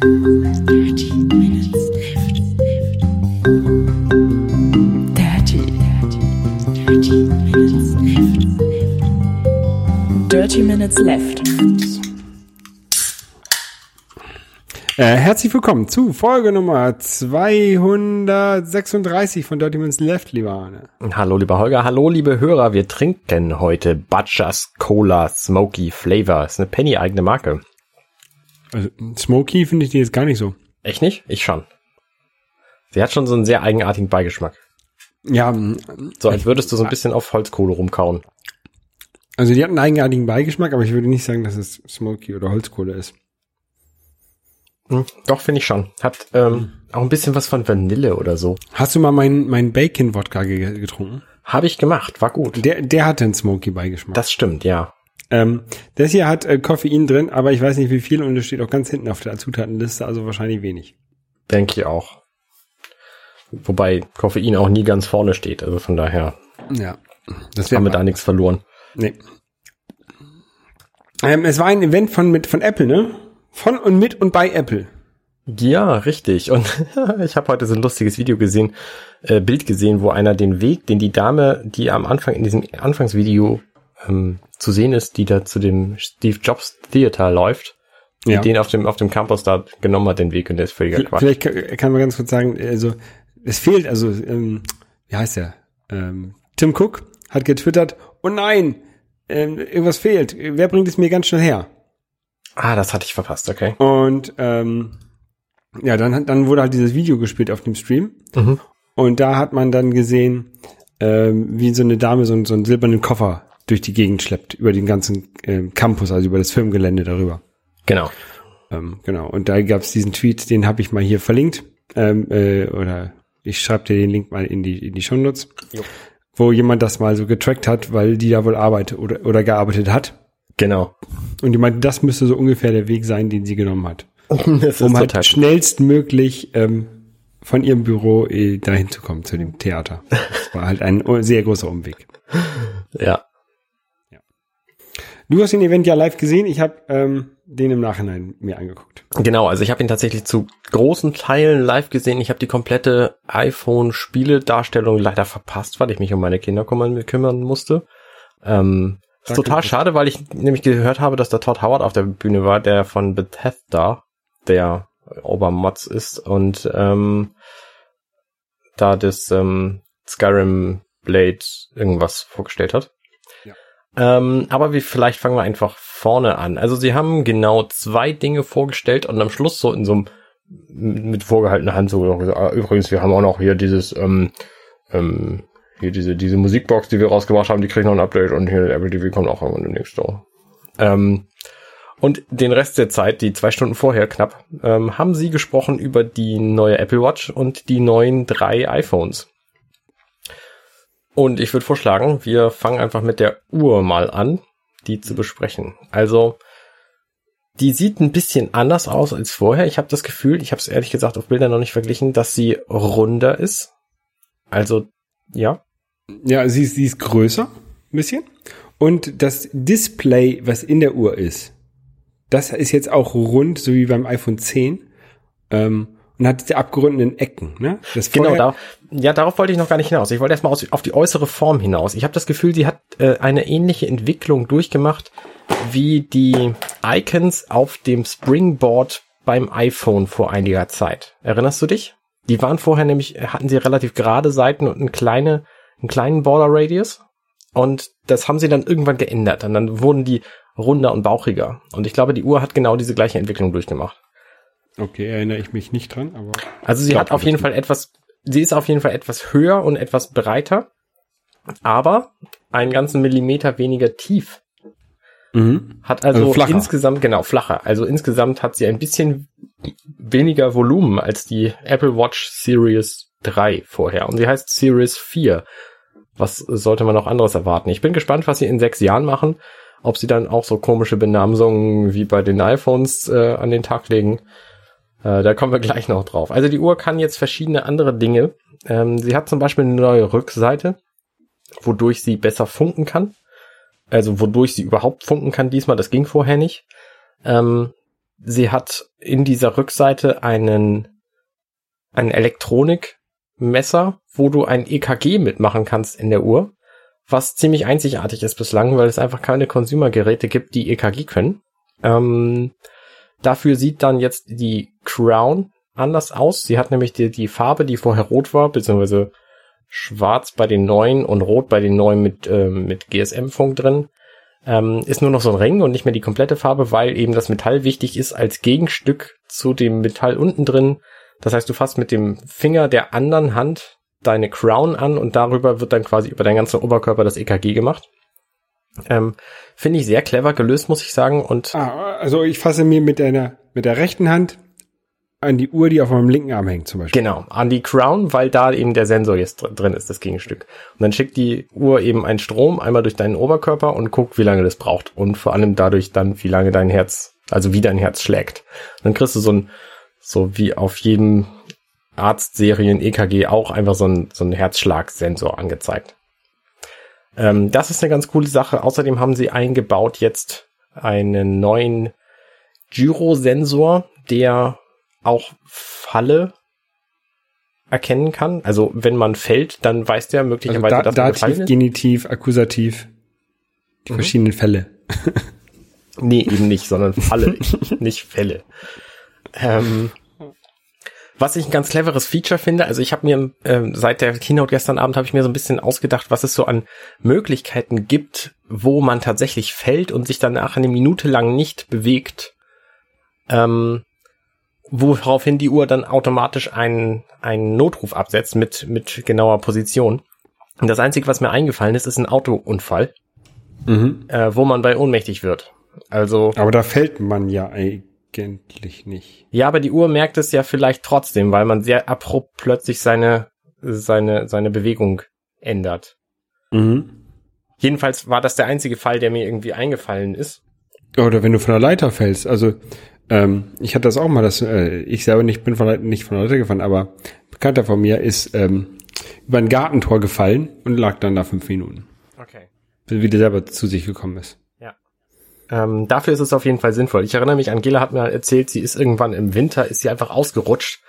Dirty Minutes Left. Dirty, dirty, dirty Minutes Left. Dirty Minutes Left. Äh, herzlich willkommen zu Folge Nummer 236 von Dirty Minutes Left, lieber Arne. Hallo lieber Holger, hallo liebe Hörer, wir trinken heute Butchers Cola Smoky Flavor. ist eine Penny-eigene Marke. Also, Smoky finde ich die jetzt gar nicht so. Echt nicht? Ich schon. Sie hat schon so einen sehr eigenartigen Beigeschmack. Ja, So als würdest du so ein bisschen auf Holzkohle rumkauen. also die hat einen eigenartigen Beigeschmack, aber ich würde nicht sagen, dass es Smoky oder Holzkohle ist. Hm, doch, finde ich schon. Hat ähm, auch ein bisschen was von Vanille oder so. Hast du mal meinen mein Bacon-Wodka ge getrunken? Habe ich gemacht, war gut. Der, der hatte einen Smoky-Beigeschmack. Das stimmt, ja. Ähm, das hier hat äh, Koffein drin, aber ich weiß nicht wie viel und es steht auch ganz hinten auf der Zutatenliste, also wahrscheinlich wenig. Denke ich auch. Wobei Koffein auch nie ganz vorne steht, also von daher Ja, das haben wir da nichts verloren. Nee. Ähm, es war ein Event von, mit, von Apple, ne? Von und mit und bei Apple. Ja, richtig. Und ich habe heute so ein lustiges Video gesehen, äh, Bild gesehen, wo einer den Weg, den die Dame, die am Anfang in diesem Anfangsvideo ähm, zu sehen ist, die da zu dem Steve Jobs Theater läuft, die Ja. den auf dem auf dem Campus da genommen hat, den Weg und der ist völliger Quatsch. Vielleicht kann, kann man ganz kurz sagen, also es fehlt, also ähm, wie heißt der? Ähm, Tim Cook hat getwittert, oh nein, ähm, irgendwas fehlt. Wer bringt es mir ganz schnell her? Ah, das hatte ich verpasst, okay. Und ähm, ja, dann, hat- dann wurde halt dieses Video gespielt auf dem Stream. Mhm. Und da hat man dann gesehen, ähm, wie so eine Dame so, so einen silbernen Koffer durch die Gegend schleppt, über den ganzen ähm, Campus, also über das Firmengelände darüber. Genau. Ähm, genau. Und da gab es diesen Tweet, den habe ich mal hier verlinkt. Ähm, äh, oder ich schreibe dir den Link mal in die, in die Shownotes. Jo. Wo jemand das mal so getrackt hat, weil die da wohl arbeitet oder, oder gearbeitet hat. Genau. Und die meinte, das müsste so ungefähr der Weg sein, den sie genommen hat. Das um halt schnellstmöglich ähm, von ihrem Büro äh, dahin zu kommen, zu dem Theater. Das war halt ein sehr großer Umweg. ja. Du hast den Event ja live gesehen, ich habe ähm, den im Nachhinein mir angeguckt. Genau, also ich habe ihn tatsächlich zu großen Teilen live gesehen. Ich habe die komplette iPhone-Spieledarstellung leider verpasst, weil ich mich um meine Kinder kümmern, musste. Ähm, ist total schade, weil ich nämlich gehört habe, dass der Todd Howard auf der Bühne war, der von Bethesda, der Obermods ist und ähm, da das ähm, Skyrim Blade irgendwas vorgestellt hat. Ähm, aber wir, vielleicht fangen wir einfach vorne an. Also sie haben genau zwei Dinge vorgestellt und am Schluss so in so einem mit vorgehaltener Hand so ah, übrigens, wir haben auch noch hier dieses ähm, ähm, hier diese diese Musikbox, die wir rausgebracht haben, die kriegt noch ein Update und hier Apple TV kommt auch irgendwann demnächst so. Ähm, und den Rest der Zeit, die zwei Stunden vorher knapp, ähm, haben sie gesprochen über die neue Apple Watch und die neuen drei iPhones. Und ich würde vorschlagen, wir fangen einfach mit der Uhr mal an, die zu besprechen. Also, die sieht ein bisschen anders aus als vorher. Ich habe das Gefühl, ich habe es ehrlich gesagt auf Bildern noch nicht verglichen, dass sie runder ist. Also, ja. Ja, sie ist, sie ist größer, ein bisschen. Und das Display, was in der Uhr ist, das ist jetzt auch rund, so wie beim iPhone 10. Ähm, und hat diese abgerundeten Ecken. Ne? Das Genau, da, ja, darauf wollte ich noch gar nicht hinaus. Ich wollte erstmal aus, auf die äußere Form hinaus. Ich habe das Gefühl, sie hat äh, eine ähnliche Entwicklung durchgemacht wie die Icons auf dem Springboard beim iPhone vor einiger Zeit. Erinnerst du dich? Die waren vorher nämlich, hatten sie relativ gerade Seiten und eine kleine, einen kleinen Border Radius. Und das haben sie dann irgendwann geändert. Und dann wurden die runder und bauchiger. Und ich glaube, die Uhr hat genau diese gleiche Entwicklung durchgemacht. Okay, erinnere ich mich nicht dran, aber Also sie hat auf jeden. Fall etwas, sie ist auf jeden Fall etwas höher und etwas breiter, aber einen ganzen Millimeter weniger tief. mhm. Hat also, Also insgesamt, genau, flacher. Also insgesamt hat sie ein bisschen weniger Volumen als die Apple Watch Series 3 vorher. Und sie heißt Series 4. Was sollte man noch anderes erwarten? Ich bin gespannt, was sie in sechs Jahren machen. Ob sie dann auch so komische Benamsungen wie bei den iPhones äh, an den Tag legen. Äh, da kommen wir gleich noch drauf. Also die Uhr kann jetzt verschiedene andere Dinge. Ähm, sie hat zum Beispiel eine neue Rückseite, wodurch sie besser funken kann. Also wodurch sie überhaupt funken kann diesmal. Das ging vorher nicht. Ähm, sie hat in dieser Rückseite einen, ein Elektronikmesser, wo du ein EKG mitmachen kannst in der Uhr, was ziemlich einzigartig ist bislang, weil es einfach keine Consumer-Geräte gibt, die EKG können. Ähm, dafür sieht dann jetzt die Crown anders aus. Sie hat nämlich die, die Farbe, die vorher rot war, beziehungsweise schwarz bei den neuen und rot bei den neuen mit, ähm, mit GSM-Funk drin. Ähm, ist nur noch so ein Ring und nicht mehr die komplette Farbe, weil eben das Metall wichtig ist als Gegenstück zu dem Metall unten drin. Das heißt, du fasst mit dem Finger der anderen Hand deine Crown an und darüber wird dann quasi über deinen ganzen Oberkörper das EKG gemacht. Ähm, Finde ich sehr clever gelöst, muss ich sagen. Und Ah, also ich fasse mir mit einer, mit der rechten Hand an die Uhr, die auf meinem linken Arm hängt, zum Beispiel. Genau, an die Crown, weil da eben der Sensor jetzt dr- drin ist, das Gegenstück. Und dann schickt die Uhr eben einen Strom einmal durch deinen Oberkörper und guckt, wie lange das braucht. Und vor allem dadurch dann, wie lange dein Herz, also wie dein Herz schlägt. Und dann kriegst du so ein, so wie auf jedem Arztserien EKG auch einfach so ein, so ein Herzschlagsensor angezeigt. Ähm, das ist eine ganz coole Sache. Außerdem haben sie eingebaut jetzt einen neuen Gyrosensor, der auch Falle erkennen kann. Also wenn man fällt, dann weiß der Also möglicherweise, da, dass man Dativ, gefallen ist. Genitiv, Akkusativ, die verschiedenen Fälle. Nee, eben nicht, sondern Falle, nicht Fälle. Ähm, was ich ein ganz cleveres Feature finde, also ich habe mir ähm, seit der Keynote gestern Abend habe ich mir so ein bisschen ausgedacht, was es so an Möglichkeiten gibt, wo man tatsächlich fällt und sich danach eine Minute lang nicht bewegt, ähm, woraufhin die Uhr dann automatisch einen, einen Notruf absetzt mit, mit genauer Position. Und das Einzige, was mir eingefallen ist, ist ein Autounfall, Mhm. äh, wo man bei ohnmächtig wird. Also Aber da fällt man ja eigentlich nicht. Ja, aber die Uhr merkt es ja vielleicht trotzdem, weil man sehr abrupt plötzlich seine, seine, seine Bewegung ändert. Mhm. Jedenfalls war das der einzige Fall, der mir irgendwie eingefallen ist. Oder wenn du von der Leiter fällst. Also ähm, ich hatte das auch mal, dass äh, ich selber nicht bin von der, nicht von der Leiter gefallen, aber ein Bekannter von mir ist ähm, über ein Gartentor gefallen und lag dann da fünf Minuten, Okay. bis wieder selber zu sich gekommen ist. Ähm, dafür ist es auf jeden Fall sinnvoll. Ich erinnere mich, Angela hat mir erzählt, sie ist irgendwann im Winter, ist sie einfach ausgerutscht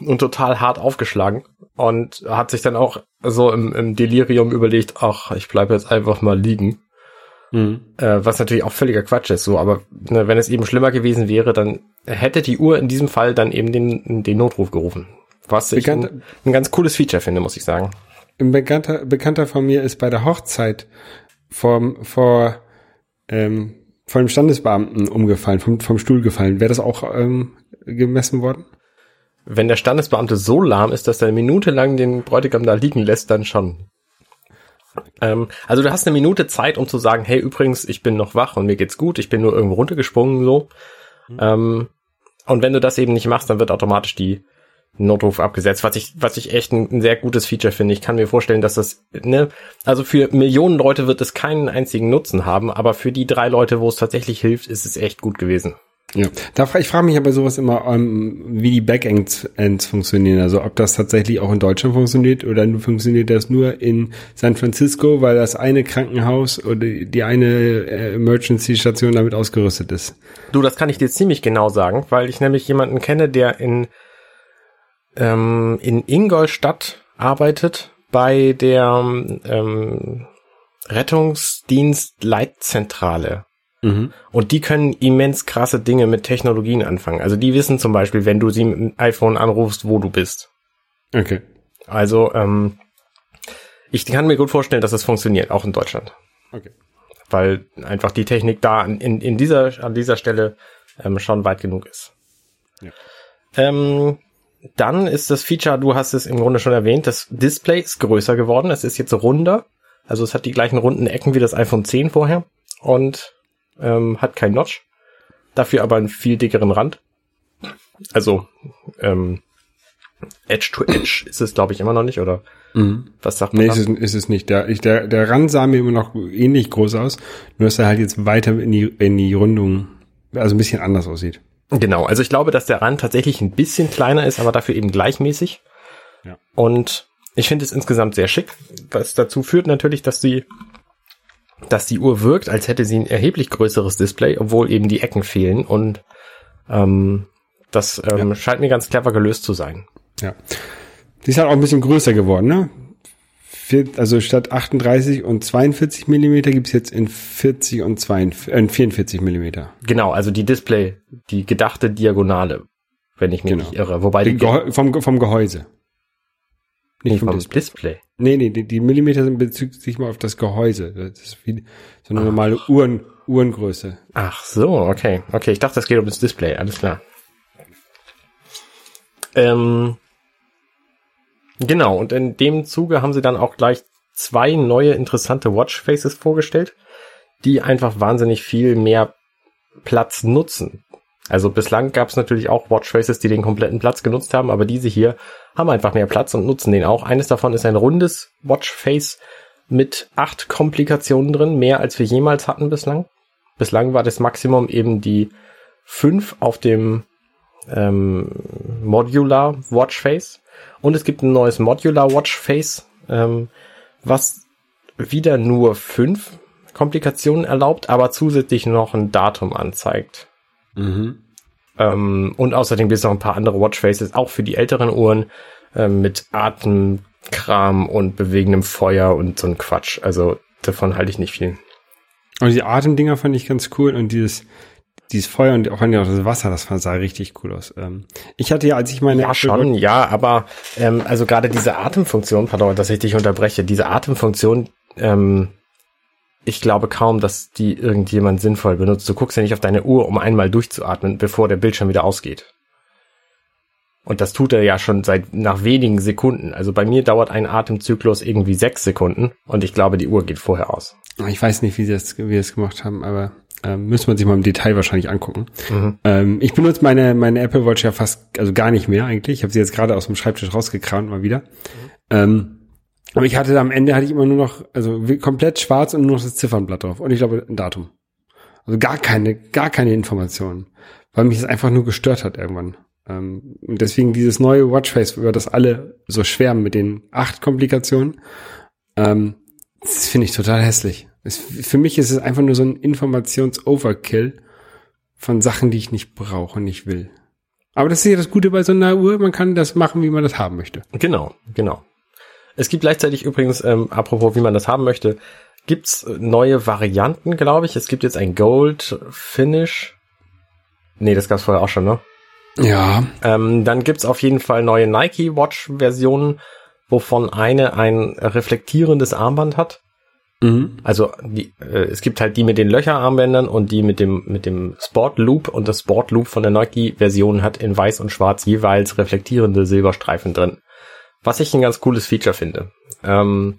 und total hart aufgeschlagen und hat sich dann auch so im, im Delirium überlegt, ach, ich bleibe jetzt einfach mal liegen. Mhm. Äh, was natürlich auch völliger Quatsch ist, so, aber ne, wenn es eben schlimmer gewesen wäre, dann hätte die Uhr in diesem Fall dann eben den, den Notruf gerufen. Was ich ein, ein ganz cooles Feature finde, muss ich sagen. Ein Bekannter, Bekannter von mir ist bei der Hochzeit vom, vor, ähm, von einem Standesbeamten umgefallen, vom, vom Stuhl gefallen. Wäre das auch ähm, gemessen worden? Wenn der Standesbeamte so lahm ist, dass er eine Minute lang den Bräutigam da liegen lässt, dann schon. Ähm, also du hast eine Minute Zeit, um zu sagen, hey, übrigens, ich bin noch wach und mir geht's gut, ich bin nur irgendwo runtergesprungen, so. Ähm, und wenn du das eben nicht machst, dann wird automatisch die Notruf abgesetzt, was ich, was ich echt ein, ein sehr gutes Feature finde. Ich kann mir vorstellen, dass das, ne, also für Millionen Leute wird es keinen einzigen Nutzen haben, aber für die drei Leute, wo es tatsächlich hilft, ist es echt gut gewesen. Ja, da fra ich frage mich aber sowas immer, ähm, wie die Backends Ends funktionieren. Also ob das tatsächlich auch in Deutschland funktioniert oder nur funktioniert das nur in San Francisco, weil das eine Krankenhaus oder die eine äh, Emergency-Station damit ausgerüstet ist. Du, das kann ich dir ziemlich genau sagen, weil ich nämlich jemanden kenne, der in, ähm, in Ingolstadt arbeitet bei der ähm, Rettungsdienst-Leitzentrale. Mhm. Und die können immens krasse Dinge mit Technologien anfangen. Also die wissen zum Beispiel, wenn du sie mit dem iPhone anrufst, wo du bist. Okay. Also ähm, ich kann mir gut vorstellen, dass es funktioniert, auch in Deutschland. Okay. weil einfach die Technik da an- in, in dieser, an dieser Stelle ähm, schon weit genug ist. Ja. Ähm, dann ist das Feature, du hast es im Grunde schon erwähnt, das Display ist größer geworden. Es ist jetzt runder. Also es hat die gleichen runden Ecken wie das iPhone 10 vorher und ähm, hat kein Notch. Dafür aber einen viel dickeren Rand. Also ähm, Edge to Edge ist es, glaube ich, immer noch nicht, oder Mhm. was sagt man? Nee, ist es, ist es nicht. Der, ich, der, der Rand sah mir immer noch ähnlich groß aus, nur dass er halt jetzt weiter in die, in die Rundung, also ein bisschen anders aussieht. Genau, also ich glaube, dass der Rand tatsächlich ein bisschen kleiner ist, aber dafür eben gleichmäßig. Ja. Und ich finde es insgesamt sehr schick, was dazu führt natürlich, dass die, dass die Uhr wirkt, als hätte sie ein erheblich größeres Display, obwohl eben die Ecken fehlen und Ähm, das ähm, scheint mir ganz clever gelöst zu sein. Ja. Die ist halt auch ein bisschen größer geworden, ne? Vier- Also statt 38 und 42 Millimeter gibt's jetzt in 40 und 42, äh, in 44 Millimeter. Genau, also die Display, die gedachte Diagonale, wenn ich mich Genau. nicht irre. Wobei Die die, vom, vom Gehäuse. Nicht nee, vom, vom Display. Display. Nee, nee, die, die Millimeter sind bezüglich sich mal auf das Gehäuse. Das ist wie so eine normale Uhren, Uhrengröße. Ach so, okay. Okay, ich dachte, es geht um das Display, alles klar. Ähm, genau, und in dem Zuge haben sie dann auch gleich zwei neue interessante Watchfaces vorgestellt, die einfach wahnsinnig viel mehr Platz nutzen. Also bislang gab es natürlich auch Watchfaces, die den kompletten Platz genutzt haben, aber diese hier haben einfach mehr Platz und nutzen den auch. Eines davon ist ein rundes Watchface mit acht Komplikationen drin, mehr als wir jemals hatten bislang. Bislang war das Maximum eben die fünf auf dem ähm, Modular Watchface. Und es gibt ein neues Modular Watchface, ähm, was wieder nur fünf Komplikationen erlaubt, aber zusätzlich noch ein Datum anzeigt. Mhm. Ähm, und außerdem gibt es noch ein paar andere Watchfaces, auch für die älteren Uhren, ähm, mit Atemkram und bewegendem Feuer und so ein Quatsch. Also davon halte ich nicht viel. Und die Atemdinger fand ich ganz cool und dieses, dieses Feuer und auch das Wasser, das sah richtig cool aus. Ähm, ich hatte ja, als ich meine Ja, schon, ja, aber ähm, also gerade diese Atemfunktion, pardon, dass ich dich unterbreche, diese Atemfunktion, ähm, ich glaube kaum, dass die irgendjemand sinnvoll benutzt. Du guckst ja nicht auf deine Uhr, um einmal durchzuatmen, bevor der Bildschirm wieder ausgeht. Und das tut er ja schon seit nach wenigen Sekunden. Also bei mir dauert ein Atemzyklus irgendwie sechs Sekunden und ich glaube, die Uhr geht vorher aus. Ich weiß nicht, wie sie das, wie sie das gemacht haben, aber ähm, müssen wir sich mal im Detail wahrscheinlich angucken. Mhm. Ähm, ich benutze meine, meine Apple Watch ja fast, also gar nicht mehr eigentlich. Ich habe sie jetzt gerade aus dem Schreibtisch rausgekramt mal wieder. Ähm, aber ich hatte da am Ende hatte ich immer nur noch, also komplett schwarz und nur noch das Ziffernblatt drauf. Und ich glaube ein Datum. Also gar keine, gar keine Informationen. Weil mich das einfach nur gestört hat irgendwann. Ähm, deswegen dieses neue Watchface, über das alle so schwärmen mit den acht Komplikationen, ähm, das finde ich total hässlich. Es, für mich ist es einfach nur so ein Informations-Overkill von Sachen, die ich nicht brauche und nicht will. Aber das ist ja das Gute bei so einer Uhr, man kann das machen, wie man das haben möchte. Genau, genau. Es gibt gleichzeitig übrigens, ähm, apropos, wie man das haben möchte, gibt's neue Varianten, glaube ich. Es gibt jetzt ein Gold Finish. Nee, das gab's vorher auch schon, ne? Ja. Ähm, dann gibt's auf jeden Fall neue Nike Watch Versionen, wovon eine ein reflektierendes Armband hat. Mhm. Also die, äh, es gibt halt die mit den Löcherarmbändern und die mit dem mit dem Sport Loop und das Sport Loop von der Nike Version hat in weiß und schwarz jeweils reflektierende Silberstreifen drin. Was ich ein ganz cooles Feature finde. Ähm,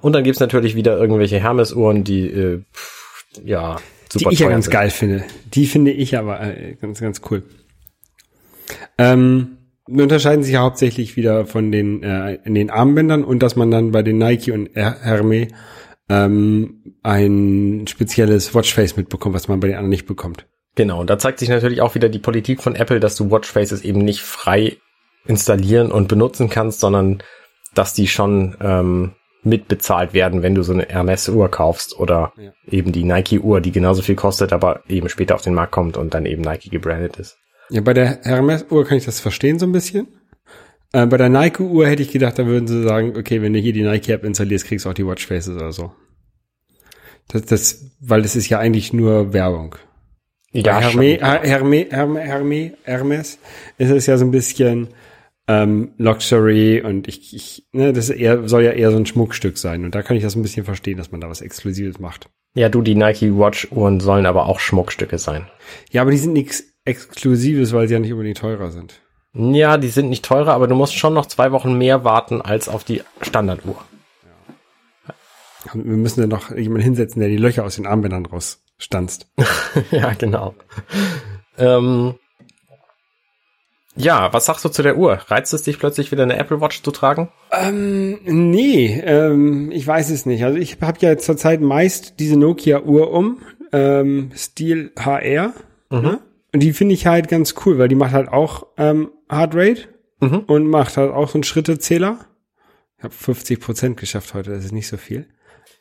und dann gibt's natürlich wieder irgendwelche Hermes Uhren, die äh, pff, ja Die super ich ja ganz sind. geil finde. Die finde ich aber äh, ganz, ganz cool. Ähm, die unterscheiden sich ja hauptsächlich wieder von den, äh, in den Armbändern und dass man dann bei den Nike und Her Hermes ähm, ein spezielles Watchface mitbekommt, was man bei den anderen nicht bekommt. Genau, und da zeigt sich natürlich auch wieder die Politik von Apple, dass du Watchfaces eben nicht frei installieren und benutzen kannst, sondern dass die schon ähm, mitbezahlt werden, wenn du so eine Hermes-Uhr kaufst oder Ja. eben die Nike-Uhr, die genauso viel kostet, aber eben später auf den Markt kommt und dann eben Nike gebrandet ist. Ja, bei der Hermes-Uhr kann ich das verstehen so ein bisschen. Äh, bei der Nike-Uhr hätte ich gedacht, da würden sie sagen, okay, wenn du hier die Nike-App installierst, kriegst du auch die Watchfaces oder so. Das, das, weil das ist ja eigentlich nur Werbung. Ja. Hermes, Her- Hermes, Hermes, Hermes, ist es ja so ein bisschen ähm, Luxury und ich, ich ne, das eher, soll ja eher so ein Schmuckstück sein. Und da kann ich das ein bisschen verstehen, dass man da was Exklusives macht. Ja, du, die Nike Watch-Uhren sollen aber auch Schmuckstücke sein. Ja, aber die sind nichts Exklusives, weil sie ja nicht unbedingt teurer sind. Ja, die sind nicht teurer, aber du musst schon noch zwei Wochen mehr warten als auf die Standarduhr. Und wir müssen dann noch jemanden hinsetzen, der die Löcher aus den Armbändern rausstanzt. ja, genau. Ähm, ja, was sagst du zu der Uhr? Reizt es dich plötzlich wieder eine Apple Watch zu tragen? Ähm, nee, ähm, ich weiß es nicht. Also ich habe ja zurzeit meist diese Nokia-Uhr um, ähm, Stil HR. Ne? Und die finde ich halt ganz cool, weil die macht halt auch ähm, Heartrate Mhm. und macht halt auch so einen Schrittezähler. Ich habe 50 Prozent geschafft heute, das ist nicht so viel.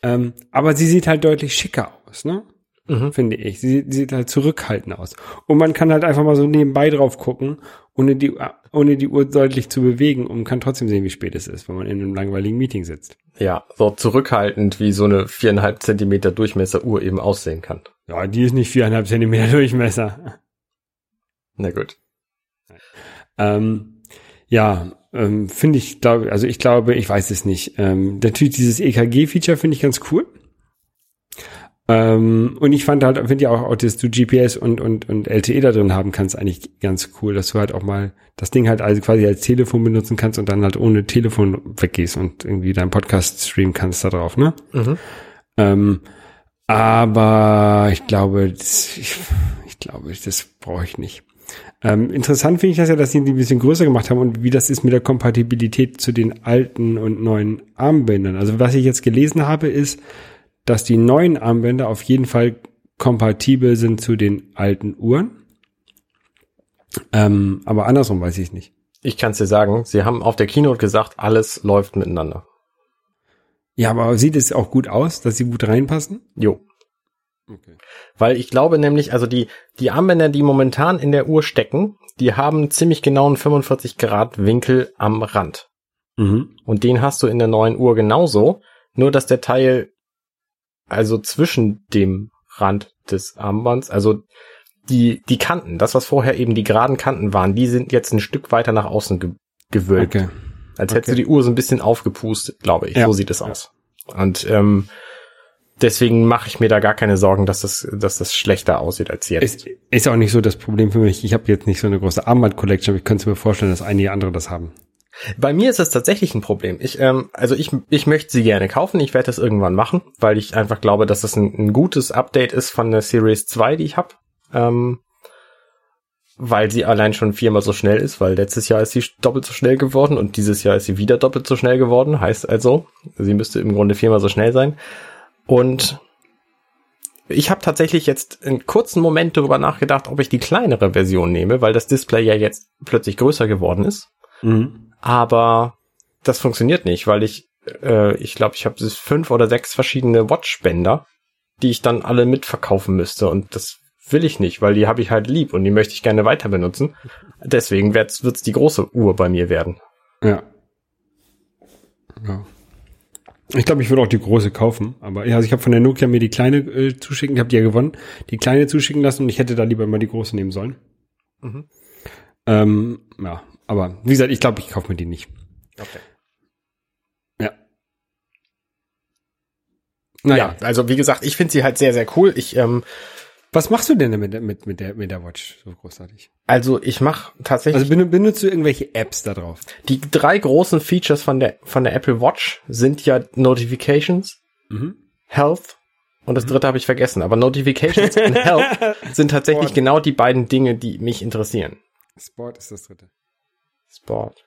Ähm, aber sie sieht halt deutlich schicker aus, ne? Mhm. finde ich. Sie, sie sieht halt zurückhaltend aus. Und man kann halt einfach mal so nebenbei drauf gucken, ohne die, ohne die Uhr deutlich zu bewegen und kann trotzdem sehen, wie spät es ist, wenn man in einem langweiligen Meeting sitzt. Ja, so zurückhaltend, wie so eine viereinhalb Zentimeter Durchmesser-Uhr eben aussehen kann. Ja, die ist nicht viereinhalb Zentimeter Durchmesser. Na gut. Ähm, ja, ähm, finde ich, glaube, also ich glaube, ich weiß es nicht. Ähm, natürlich dieses EKG-Feature finde ich ganz cool. Ähm, und ich fand halt, finde ja auch, dass du GPS und, und, und LTE da drin haben kannst, eigentlich ganz cool, dass du halt auch mal das Ding halt also quasi als Telefon benutzen kannst und dann halt ohne Telefon weggehst und irgendwie deinen Podcast streamen kannst da drauf, ne? Mhm. Ähm, aber ich glaube, das, ich, ich glaube, das brauche ich nicht. Ähm, interessant finde ich das ja, dass sie die ein bisschen größer gemacht haben und wie das ist mit der Kompatibilität zu den alten und neuen Armbändern. Also was ich jetzt gelesen habe, ist, dass die neuen Armbänder auf jeden Fall kompatibel sind zu den alten Uhren. Ähm, aber andersrum weiß ich nicht. Ich kann es dir sagen, sie haben auf der Keynote gesagt, alles läuft miteinander. Ja, aber sieht es auch gut aus, dass sie gut reinpassen? Jo. Okay. Weil ich glaube nämlich, also die, die Armbänder, die momentan in der Uhr stecken, die haben ziemlich genau einen 45 Grad Winkel am Rand. Mhm. Und den hast du in der neuen Uhr genauso, nur dass der Teil also zwischen dem Rand des Armbands, also die, die Kanten, das was vorher eben die geraden Kanten waren, die sind jetzt ein Stück weiter nach außen ge gewölbt. Okay. Als hättest du Okay. die Uhr so ein bisschen aufgepustet, glaube ich. Ja. So sieht es aus. Und ähm, deswegen mache ich mir da gar keine Sorgen, dass das, dass das schlechter aussieht als jetzt. Ist, ist auch nicht so das Problem für mich. Ich habe jetzt nicht so eine große Armband-Collection, aber ich könnte mir vorstellen, dass einige andere das haben. Bei mir ist es tatsächlich ein Problem. Ich, ähm, also ich, ich möchte sie gerne kaufen. Ich werde das irgendwann machen, weil ich einfach glaube, dass das ein, ein gutes Update ist von der Series 2, die ich habe. Ähm, weil sie allein schon viermal so schnell ist, weil letztes Jahr ist sie doppelt so schnell geworden und dieses Jahr ist sie wieder doppelt so schnell geworden. Heißt also, sie müsste im Grunde viermal so schnell sein. Und ich habe tatsächlich jetzt einen kurzen Moment darüber nachgedacht, ob ich die kleinere Version nehme, weil das Display ja jetzt plötzlich größer geworden ist Mhm. aber das funktioniert nicht, weil ich, äh, ich glaube, ich habe fünf oder sechs verschiedene Watchbänder, die ich dann alle mitverkaufen müsste und das will ich nicht, weil die habe ich halt lieb und die möchte ich gerne weiter benutzen. Deswegen wird's wird's die große Uhr bei mir werden. Ja. ja. Ich glaube, ich würde auch die große kaufen. Aber ja, also ich habe von der Nokia mir die kleine äh, zuschicken, ich habe die ja gewonnen, die kleine zuschicken lassen und ich hätte da lieber mal die große nehmen sollen. Mhm. Ähm, ja, aber wie gesagt, ich glaube, ich kaufe mir die nicht. Okay. Ja. Naja, Ja, also wie gesagt, ich finde sie halt sehr, sehr cool. Ich, ähm, was machst du denn mit, der- mit, mit, der, mit der Watch so großartig? also ich mache tatsächlich Also ben- benutzt du irgendwelche Apps da drauf? die drei großen Features von der von der Apple Watch sind ja Notifications, Mhm. Health und das dritte habe ich vergessen. Aber Notifications und Health sind tatsächlich Sport. genau die beiden Dinge, die mich interessieren. Sport ist das dritte. Sport.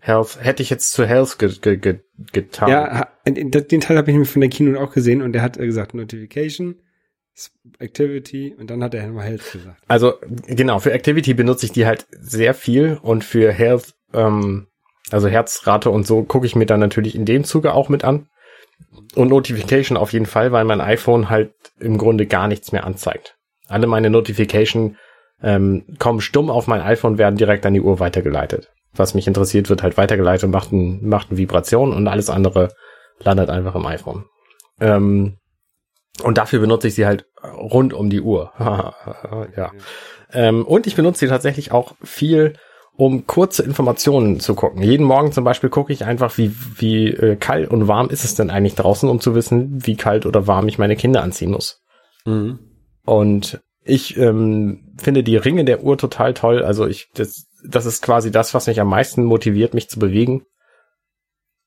Health. Hätte ich jetzt zu Health ge ge ge getan. Ja, den Teil habe ich mir von der Kino auch gesehen und der hat äh, gesagt Notification, Activity und dann hat er nochmal Health gesagt. Also genau, für Activity benutze ich die halt sehr viel und für Health, ähm, also Herzrate und so, gucke ich mir dann natürlich in dem Zuge auch mit an. Und Notification auf jeden Fall, weil mein iPhone halt im Grunde gar nichts mehr anzeigt. Alle meine Notification ähm, kommen stumm auf mein iPhone, werden direkt an die Uhr weitergeleitet. Was mich interessiert, wird halt weitergeleitet und macht, ein, macht eine Vibration und alles andere landet einfach im iPhone. Ähm, und dafür benutze ich sie halt rund um die Uhr. ja. Ähm, und ich benutze sie tatsächlich auch viel, um kurze Informationen zu gucken. Jeden Morgen zum Beispiel gucke ich einfach, wie, wie äh, kalt und warm ist es denn eigentlich draußen, um zu wissen, wie kalt oder warm ich meine Kinder anziehen muss. Mhm. Und ich ähm, finde die Ringe der Uhr total toll. Also ich, das, das ist quasi das, was mich am meisten motiviert, mich zu bewegen.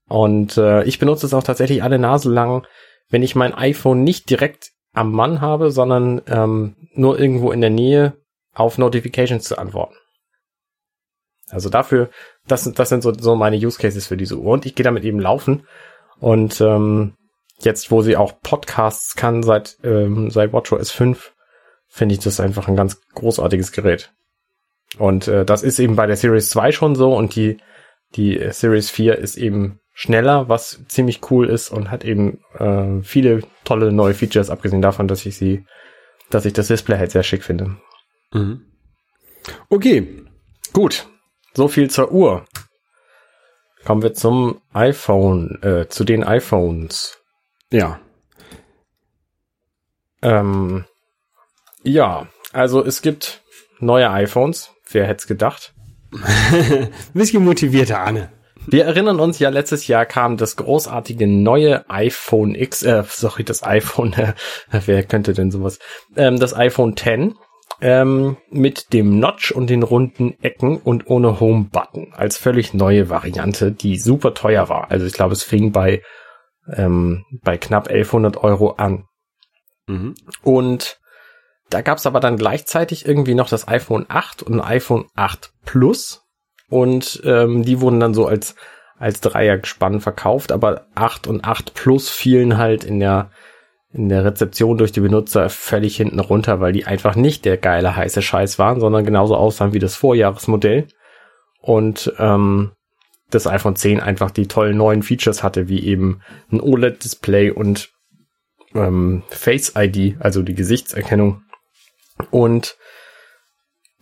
Und äh, ich benutze es auch tatsächlich alle Nase lang, wenn ich mein iPhone nicht direkt am Mann habe, sondern ähm, nur irgendwo in der Nähe auf Notifications zu antworten. Also dafür, das, sind- das sind so, so meine Use Cases für diese Uhr. Und ich gehe damit eben laufen. Und ähm, jetzt, wo sie auch Podcasts kann seit, ähm, seit WatchOS 5, finde ich das einfach ein ganz großartiges Gerät. Und äh, das ist eben bei der Series 2 schon so und die, die Series 4 ist eben schneller, was ziemlich cool ist und hat eben äh, viele tolle neue Features, abgesehen davon, dass ich sie dass ich das Display halt sehr schick finde. Mhm. Okay. Gut, so viel zur Uhr. Kommen wir zum iPhone, äh, zu den iPhones. Ja. Ähm, ja, also es gibt neue iPhones. Wer hätte es gedacht? Ein bisschen motivierter, Anne. Wir erinnern uns ja, letztes Jahr kam das großartige neue iPhone X, äh, sorry, das iPhone, äh, wer könnte denn sowas? Ähm, das iPhone 10 ähm, mit dem Notch und den runden Ecken und ohne Home-Button als völlig neue Variante, die super teuer war. Also ich glaube, es fing bei, ähm, bei knapp 1100 Euro an. Mhm. Und da gab's aber dann gleichzeitig irgendwie noch das iPhone 8 und ein iPhone 8 Plus. Und ähm, die wurden dann so als, als Dreiergespann verkauft, aber 8 und 8 Plus fielen halt in der, in der Rezeption durch die Benutzer völlig hinten runter, weil die einfach nicht der geile heiße Scheiß waren, sondern genauso aussahen wie das Vorjahresmodell. Und ähm, das iPhone 10 einfach die tollen neuen Features hatte, wie eben ein OLED-Display und ähm, Face ID, also die Gesichtserkennung. Und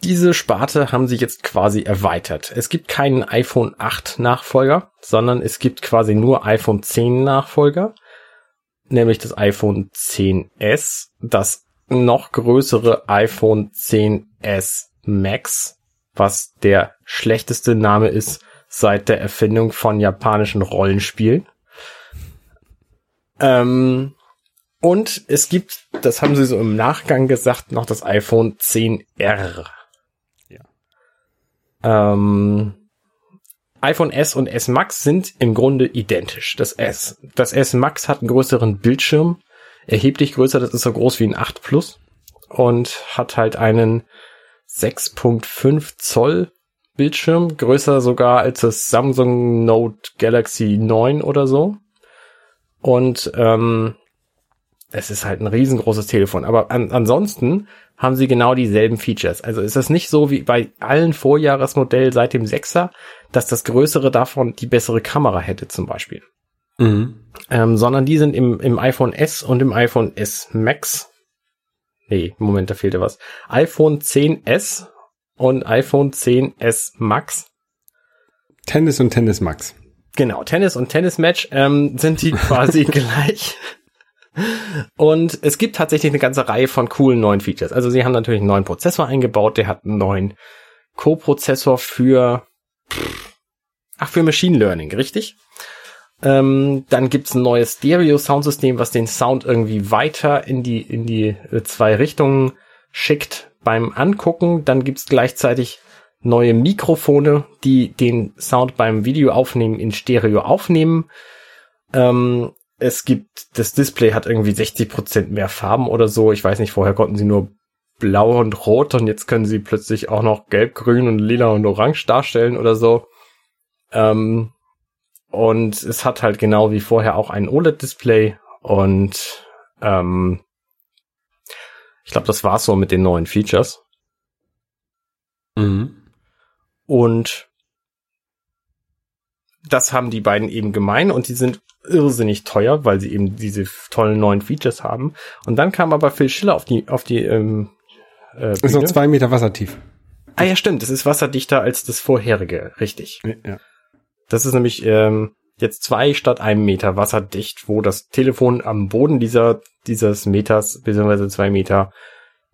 diese Sparte haben sie jetzt quasi erweitert. Es gibt keinen iPhone 8 Nachfolger, sondern es gibt quasi nur iPhone 10 Nachfolger, nämlich das iPhone 10s, das noch größere iPhone 10s Max, was der schlechteste Name ist seit der Erfindung von japanischen Rollenspielen. Ähm, und es gibt, das haben sie so im Nachgang gesagt, noch das iPhone 10R. Ähm, iPhone S und S Max sind im Grunde identisch. Das S. Das S Max hat einen größeren Bildschirm, erheblich größer, das ist so groß wie ein 8 Plus und hat halt einen 6.5 Zoll Bildschirm, größer sogar als das Samsung Note Galaxy 9 oder so. Und ähm, es ist halt ein riesengroßes Telefon. Aber an, ansonsten haben sie genau dieselben Features. Also ist es nicht so wie bei allen Vorjahresmodellen seit dem 6er, dass das größere davon die bessere Kamera hätte zum Beispiel. Mhm. Ähm, sondern die sind im, im iPhone S und im iPhone S Max. Nee, Moment, da fehlte was. iPhone 10s und iPhone 10s Max. Tennis und Tennis Max. Genau, Tennis und Tennis Match ähm, sind die quasi gleich. Und es gibt tatsächlich eine ganze Reihe von coolen neuen Features. Also sie haben natürlich einen neuen Prozessor eingebaut, der hat einen neuen Co-Prozessor für ach für Machine Learning, richtig? Ähm, dann gibt's ein neues Stereo-Soundsystem, was den Sound irgendwie weiter in die in die äh, zwei Richtungen schickt beim Angucken. Dann gibt's gleichzeitig neue Mikrofone, die den Sound beim Videoaufnehmen in Stereo aufnehmen. Ähm, es gibt, das Display hat irgendwie 60 Prozent mehr Farben oder so. Ich weiß nicht, vorher konnten sie nur blau und rot und jetzt können sie plötzlich auch noch gelb, grün und lila und orange darstellen oder so. Ähm, und es hat halt genau wie vorher auch ein OLED-Display und ähm, ich glaube, das war's so mit den neuen Features. Mhm. Und das haben die beiden eben gemein und die sind irrsinnig teuer, weil sie eben diese tollen neuen Features haben. Und dann kam aber Phil Schiller auf die auf die ähm, äh, Ist noch Bühne. zwei Meter wassertief. Ah ja, stimmt. Es ist wasserdichter als das vorherige, richtig. Ja. Das ist nämlich ähm, jetzt zwei statt einem Meter wasserdicht, wo das Telefon am Boden dieser dieses Meters beziehungsweise zwei Meter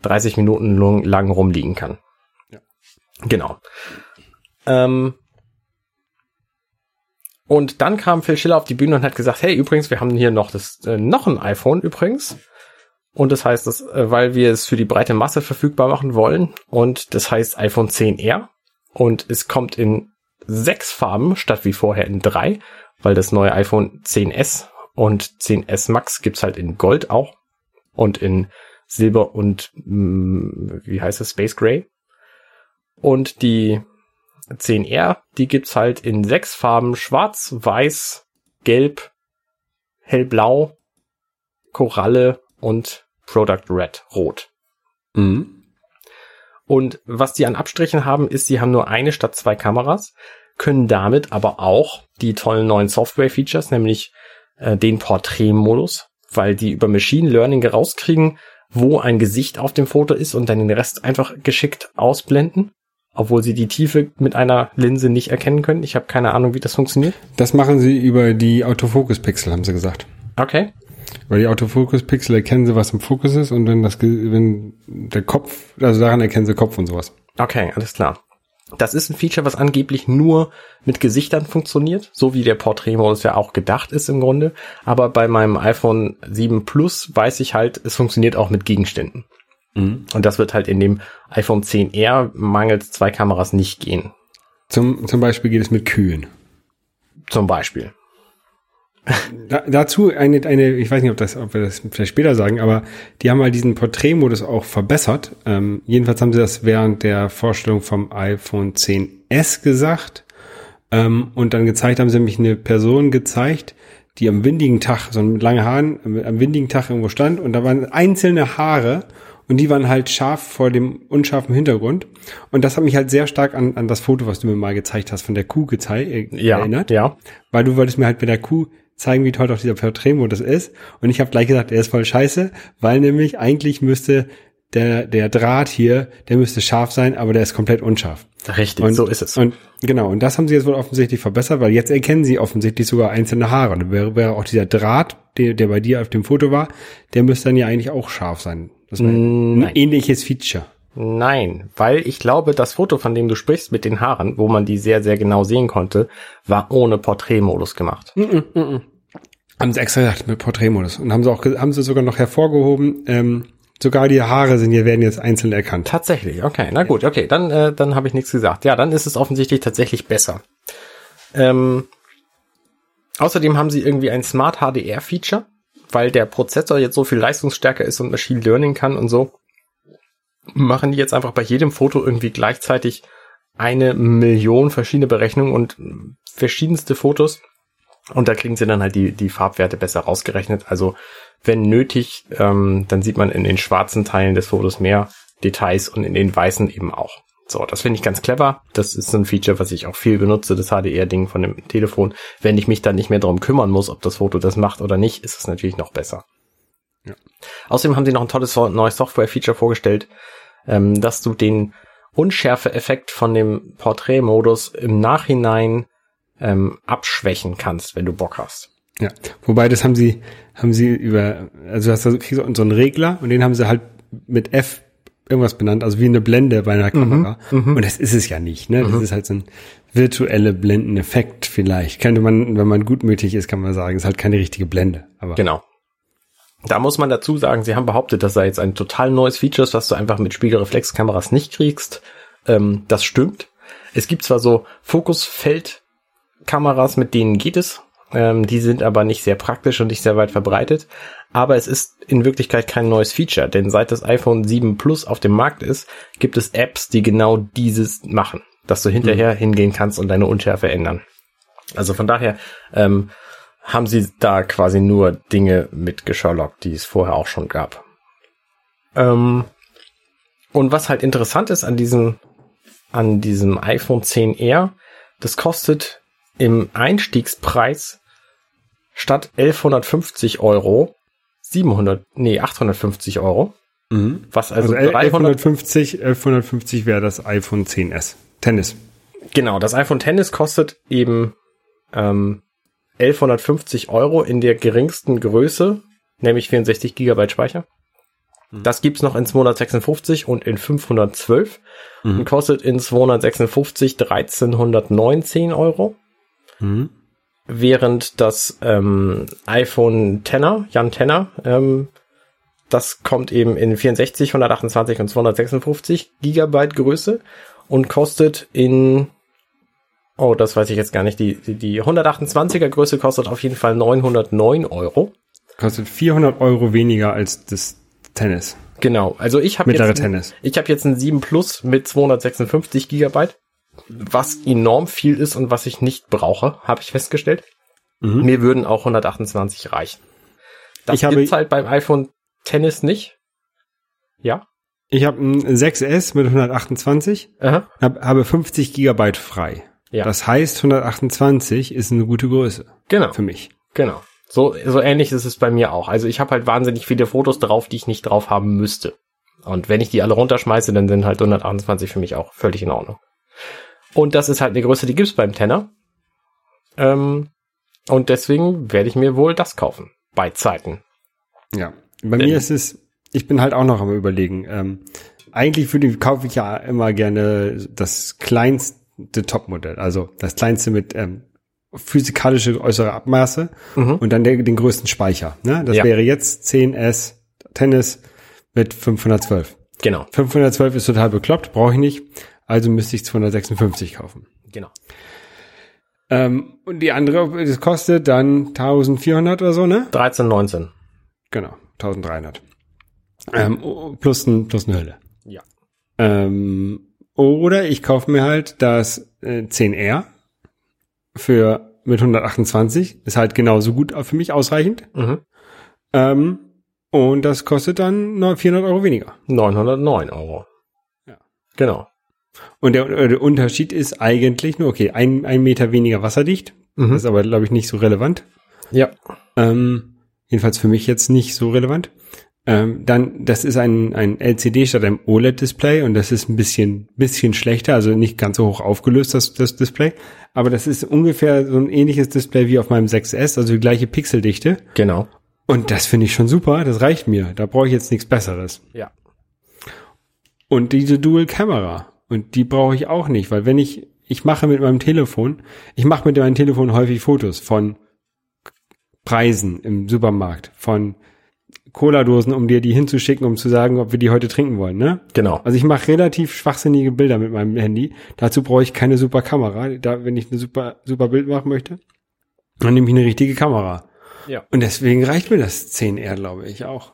30 Minuten lang, lang rumliegen kann. Ja. Genau. Ähm, und dann kam Phil Schiller auf die Bühne und hat gesagt, hey, übrigens, wir haben hier noch das äh, noch ein iPhone übrigens. Und das heißt, das, äh, weil wir es für die breite Masse verfügbar machen wollen. Und das heißt iPhone 10R. Und es kommt in sechs Farben statt wie vorher in drei, weil das neue iPhone 10s und 10s Max gibt's halt in Gold auch und in Silber und mh, wie heißt es Space Gray. Und die 10R, die gibt's halt in sechs Farben: Schwarz, Weiß, Gelb, Hellblau, Koralle und Product Red, Rot. Mhm. Und was die an Abstrichen haben, ist, sie haben nur eine statt zwei Kameras, können damit aber auch die tollen neuen Software-Features, nämlich äh, den Porträtmodus, weil die über Machine Learning rauskriegen, wo ein Gesicht auf dem Foto ist und dann den Rest einfach geschickt ausblenden, obwohl sie die Tiefe mit einer Linse nicht erkennen können. Ich habe keine Ahnung, wie das funktioniert. Das machen sie über die Autofokus-Pixel, haben sie gesagt. Okay. Weil die Autofokus-Pixel erkennen sie, was im Fokus ist und wenn das, wenn der Kopf, also daran erkennen sie Kopf und sowas. Okay, alles klar. Das ist ein Feature, was angeblich nur mit Gesichtern funktioniert, so wie der Porträtmodus ja auch gedacht ist im Grunde. Aber bei meinem iPhone 7 Plus weiß ich halt, es funktioniert auch mit Gegenständen. Und das wird halt in dem iPhone 10R mangels zwei Kameras nicht gehen. Zum, zum Beispiel geht es mit Kühen. Zum Beispiel. Da, dazu eine, eine, ich weiß nicht, ob das, ob wir das vielleicht später sagen, aber die haben halt diesen Porträtmodus auch verbessert. Ähm, jedenfalls haben sie das während der Vorstellung vom iPhone 10s gesagt. Ähm, und dann gezeigt haben sie nämlich eine Person gezeigt, die am windigen Tag, so mit langen Haaren, am- am windigen Tag irgendwo stand und da waren einzelne Haare und die waren halt scharf vor dem unscharfen Hintergrund. Und das hat mich halt sehr stark an, an das Foto, was du mir mal gezeigt hast, von der Kuh gezeigt, äh, Ja, erinnert ja. weil du wolltest mir halt mit der Kuh zeigen, wie toll doch dieser Porträtmodus ist. Und ich habe gleich gesagt, er ist voll scheiße, weil nämlich eigentlich müsste der, der Draht hier, der müsste scharf sein, aber der ist komplett unscharf. Richtig, Und, so ist es. Und genau, und das haben sie jetzt wohl offensichtlich verbessert, weil jetzt erkennen sie offensichtlich sogar einzelne Haare. Und wäre, wäre auch dieser Draht, der, der bei dir auf dem Foto war, der müsste dann ja eigentlich auch scharf sein. Das war ein Nein. ähnliches Feature. Nein, weil ich glaube, das Foto, von dem du sprichst mit den Haaren, wo man die sehr, sehr genau sehen konnte, war ohne Porträtmodus gemacht. Haben sie extra gesagt mit Porträtmodus. Und haben sie auch, haben sie sogar noch hervorgehoben, ähm, sogar die Haare sind hier, werden jetzt einzeln erkannt. Tatsächlich, okay, na gut, okay, dann, äh, dann habe ich nichts gesagt. Ja, dann ist es offensichtlich tatsächlich besser. Ähm, außerdem haben sie irgendwie ein Smart HDR-Feature, weil der Prozessor jetzt so viel leistungsstärker ist und Machine Learning kann und so, machen die jetzt einfach bei jedem Foto irgendwie gleichzeitig eine Million verschiedene Berechnungen und verschiedenste Fotos. Und da kriegen sie dann halt die, die Farbwerte besser rausgerechnet. Also wenn nötig, ähm, dann sieht man in den schwarzen Teilen des Fotos mehr Details und in den weißen eben auch. So, das finde ich ganz clever. Das ist so ein Feature, was ich auch viel benutze, das HDR-Ding von dem Telefon. Wenn ich mich dann nicht mehr darum kümmern muss, ob das Foto das macht oder nicht, ist es natürlich noch besser. Ja. Außerdem haben sie noch ein tolles neues Software-Feature vorgestellt, ähm, dass du den Unschärfe-Effekt von dem Porträtmodus im Nachhinein ähm, abschwächen kannst, wenn du Bock hast. Ja, wobei das haben sie, haben sie über, also du hast kriegst du so einen Regler und den haben sie halt mit F irgendwas benannt, also wie eine Blende bei einer Kamera. Und das ist es ja nicht, ne? Das ist halt so ein virtuelle Blendeneffekt vielleicht. Könnte man, wenn man gutmütig ist, kann man sagen, ist halt keine richtige Blende. Aber Genau. Da muss man dazu sagen, sie haben behauptet, dass da jetzt ein total neues Feature ist, was du einfach mit Spiegelreflexkameras nicht kriegst. Ähm, das stimmt. Es gibt zwar so Fokusfeldkameras, mit denen geht es. Ähm, die sind aber nicht sehr praktisch und nicht sehr weit verbreitet. Aber es ist in Wirklichkeit kein neues Feature, denn seit das iPhone 7 Plus auf dem Markt ist, gibt es Apps, die genau dieses machen, dass du hinterher hingehen kannst und deine Unschärfe ändern. Also von daher ähm, haben sie da quasi nur Dinge mit Sherlock, die es vorher auch schon gab. Ähm, und was halt interessant ist an diesem, an diesem iPhone 10R, das kostet im Einstiegspreis statt 1150 Euro 700, nee, 850 Euro. Was also, also 300, 1150, 1150 wäre das iPhone 10s. Tennis. Genau, das iPhone Tennis kostet eben ähm, 1150 Euro in der geringsten Größe, nämlich 64 Gigabyte Speicher. Das gibt's noch in 256 und in 512 und kostet in 256 1319 Euro. Während das ähm, iPhone Xer, Jan Tenner, ähm, das kommt eben in 64, 128 und 256 Gigabyte Größe und kostet in Oh, das weiß ich jetzt gar nicht. Die, die, die 128er Größe kostet auf jeden Fall 909 Euro. Kostet 400 Euro weniger als das Tennis. Genau. Also ich habe jetzt, Tennis. ich habe jetzt ein 7 Plus mit 256 Gigabyte, was enorm viel ist und was ich nicht brauche, habe ich festgestellt. Mir würden auch 128 reichen. Das Ich habe- gibt's halt beim iPhone Tennis nicht. Ja. Ich habe ein 6S mit 128, Aha. hab, habe 50 Gigabyte frei. Ja. Das heißt, 128 ist eine gute Größe Genau. für mich. Genau. So, so ähnlich ist es bei mir auch. Also ich habe halt wahnsinnig viele Fotos drauf, die ich nicht drauf haben müsste. Und wenn ich die alle runterschmeiße, dann sind halt 128 für mich auch völlig in Ordnung. Und das ist halt eine Größe, die gibt's beim Tenner. Ähm, und deswegen werde ich mir wohl das kaufen. Bei Zeiten. Ja. Bei Denn- mir ist es, ich bin halt auch noch am überlegen. Ähm, eigentlich würde, kaufe ich ja immer gerne das kleinste Topmodell. Also das kleinste mit ähm, physikalische äußere Abmaße Mhm. und dann der, den größten Speicher. Ne? Das Ja. wäre jetzt 10S Tennis mit 512. Genau, 512 ist total bekloppt, brauche ich nicht. Also müsste ich 256 kaufen. genau. Ähm, und die andere, das kostet dann 1400 oder so, ne? 13, 19. Genau, 1300. Ähm, plus, ein, plus eine Hölle. Ja. Ähm, oder ich kaufe mir halt das äh, 10R für mit 128. Ist halt genauso gut für mich ausreichend. Mhm. Ähm, und das kostet dann noch 400 Euro weniger. 909 Euro. Ja. Genau. Und der, äh, der Unterschied ist eigentlich nur, okay, ein, ein Meter weniger wasserdicht. Mhm. Das ist aber, glaube ich, nicht so relevant. Ja. Ähm, jedenfalls für mich jetzt nicht so relevant. Ähm, dann, das ist ein, ein LCD statt einem OLED-Display und das ist ein bisschen, bisschen schlechter, also nicht ganz so hoch aufgelöst, das, das Display. Aber das ist ungefähr so ein ähnliches Display wie auf meinem 6S, also die gleiche Pixeldichte. Genau. Und das finde ich schon super, das reicht mir. Da brauche ich jetzt nichts Besseres. Ja. Und diese Dual Camera. Und die brauche ich auch nicht, weil wenn ich, ich mache mit meinem Telefon, ich mache mit meinem Telefon häufig Fotos von Preisen im Supermarkt, von Cola-Dosen, um dir die hinzuschicken, um zu sagen, ob wir die heute trinken wollen, ne? Genau. Also ich mache relativ schwachsinnige Bilder mit meinem Handy. Dazu brauche ich keine super Kamera. Da, wenn ich eine super, super Bild machen möchte, dann nehme ich eine richtige Kamera. Ja. Und deswegen reicht mir das 10R, glaube ich, auch.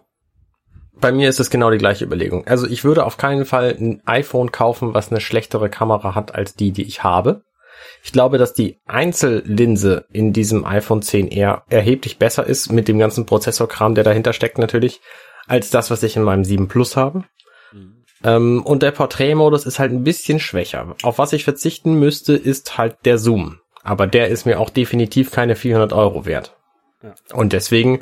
Bei mir ist es genau die gleiche Überlegung. Also ich würde auf keinen Fall ein iPhone kaufen, was eine schlechtere Kamera hat als die, die ich habe. Ich glaube, dass die Einzellinse in diesem iPhone 10R erheblich besser ist mit dem ganzen Prozessorkram, der dahinter steckt natürlich, als das, was ich in meinem 7 Plus habe. Ähm, und der Porträtmodus ist halt ein bisschen schwächer. Auf was ich verzichten müsste, ist halt der Zoom. Aber der ist mir auch definitiv keine 400 Euro wert. Ja. Und deswegen,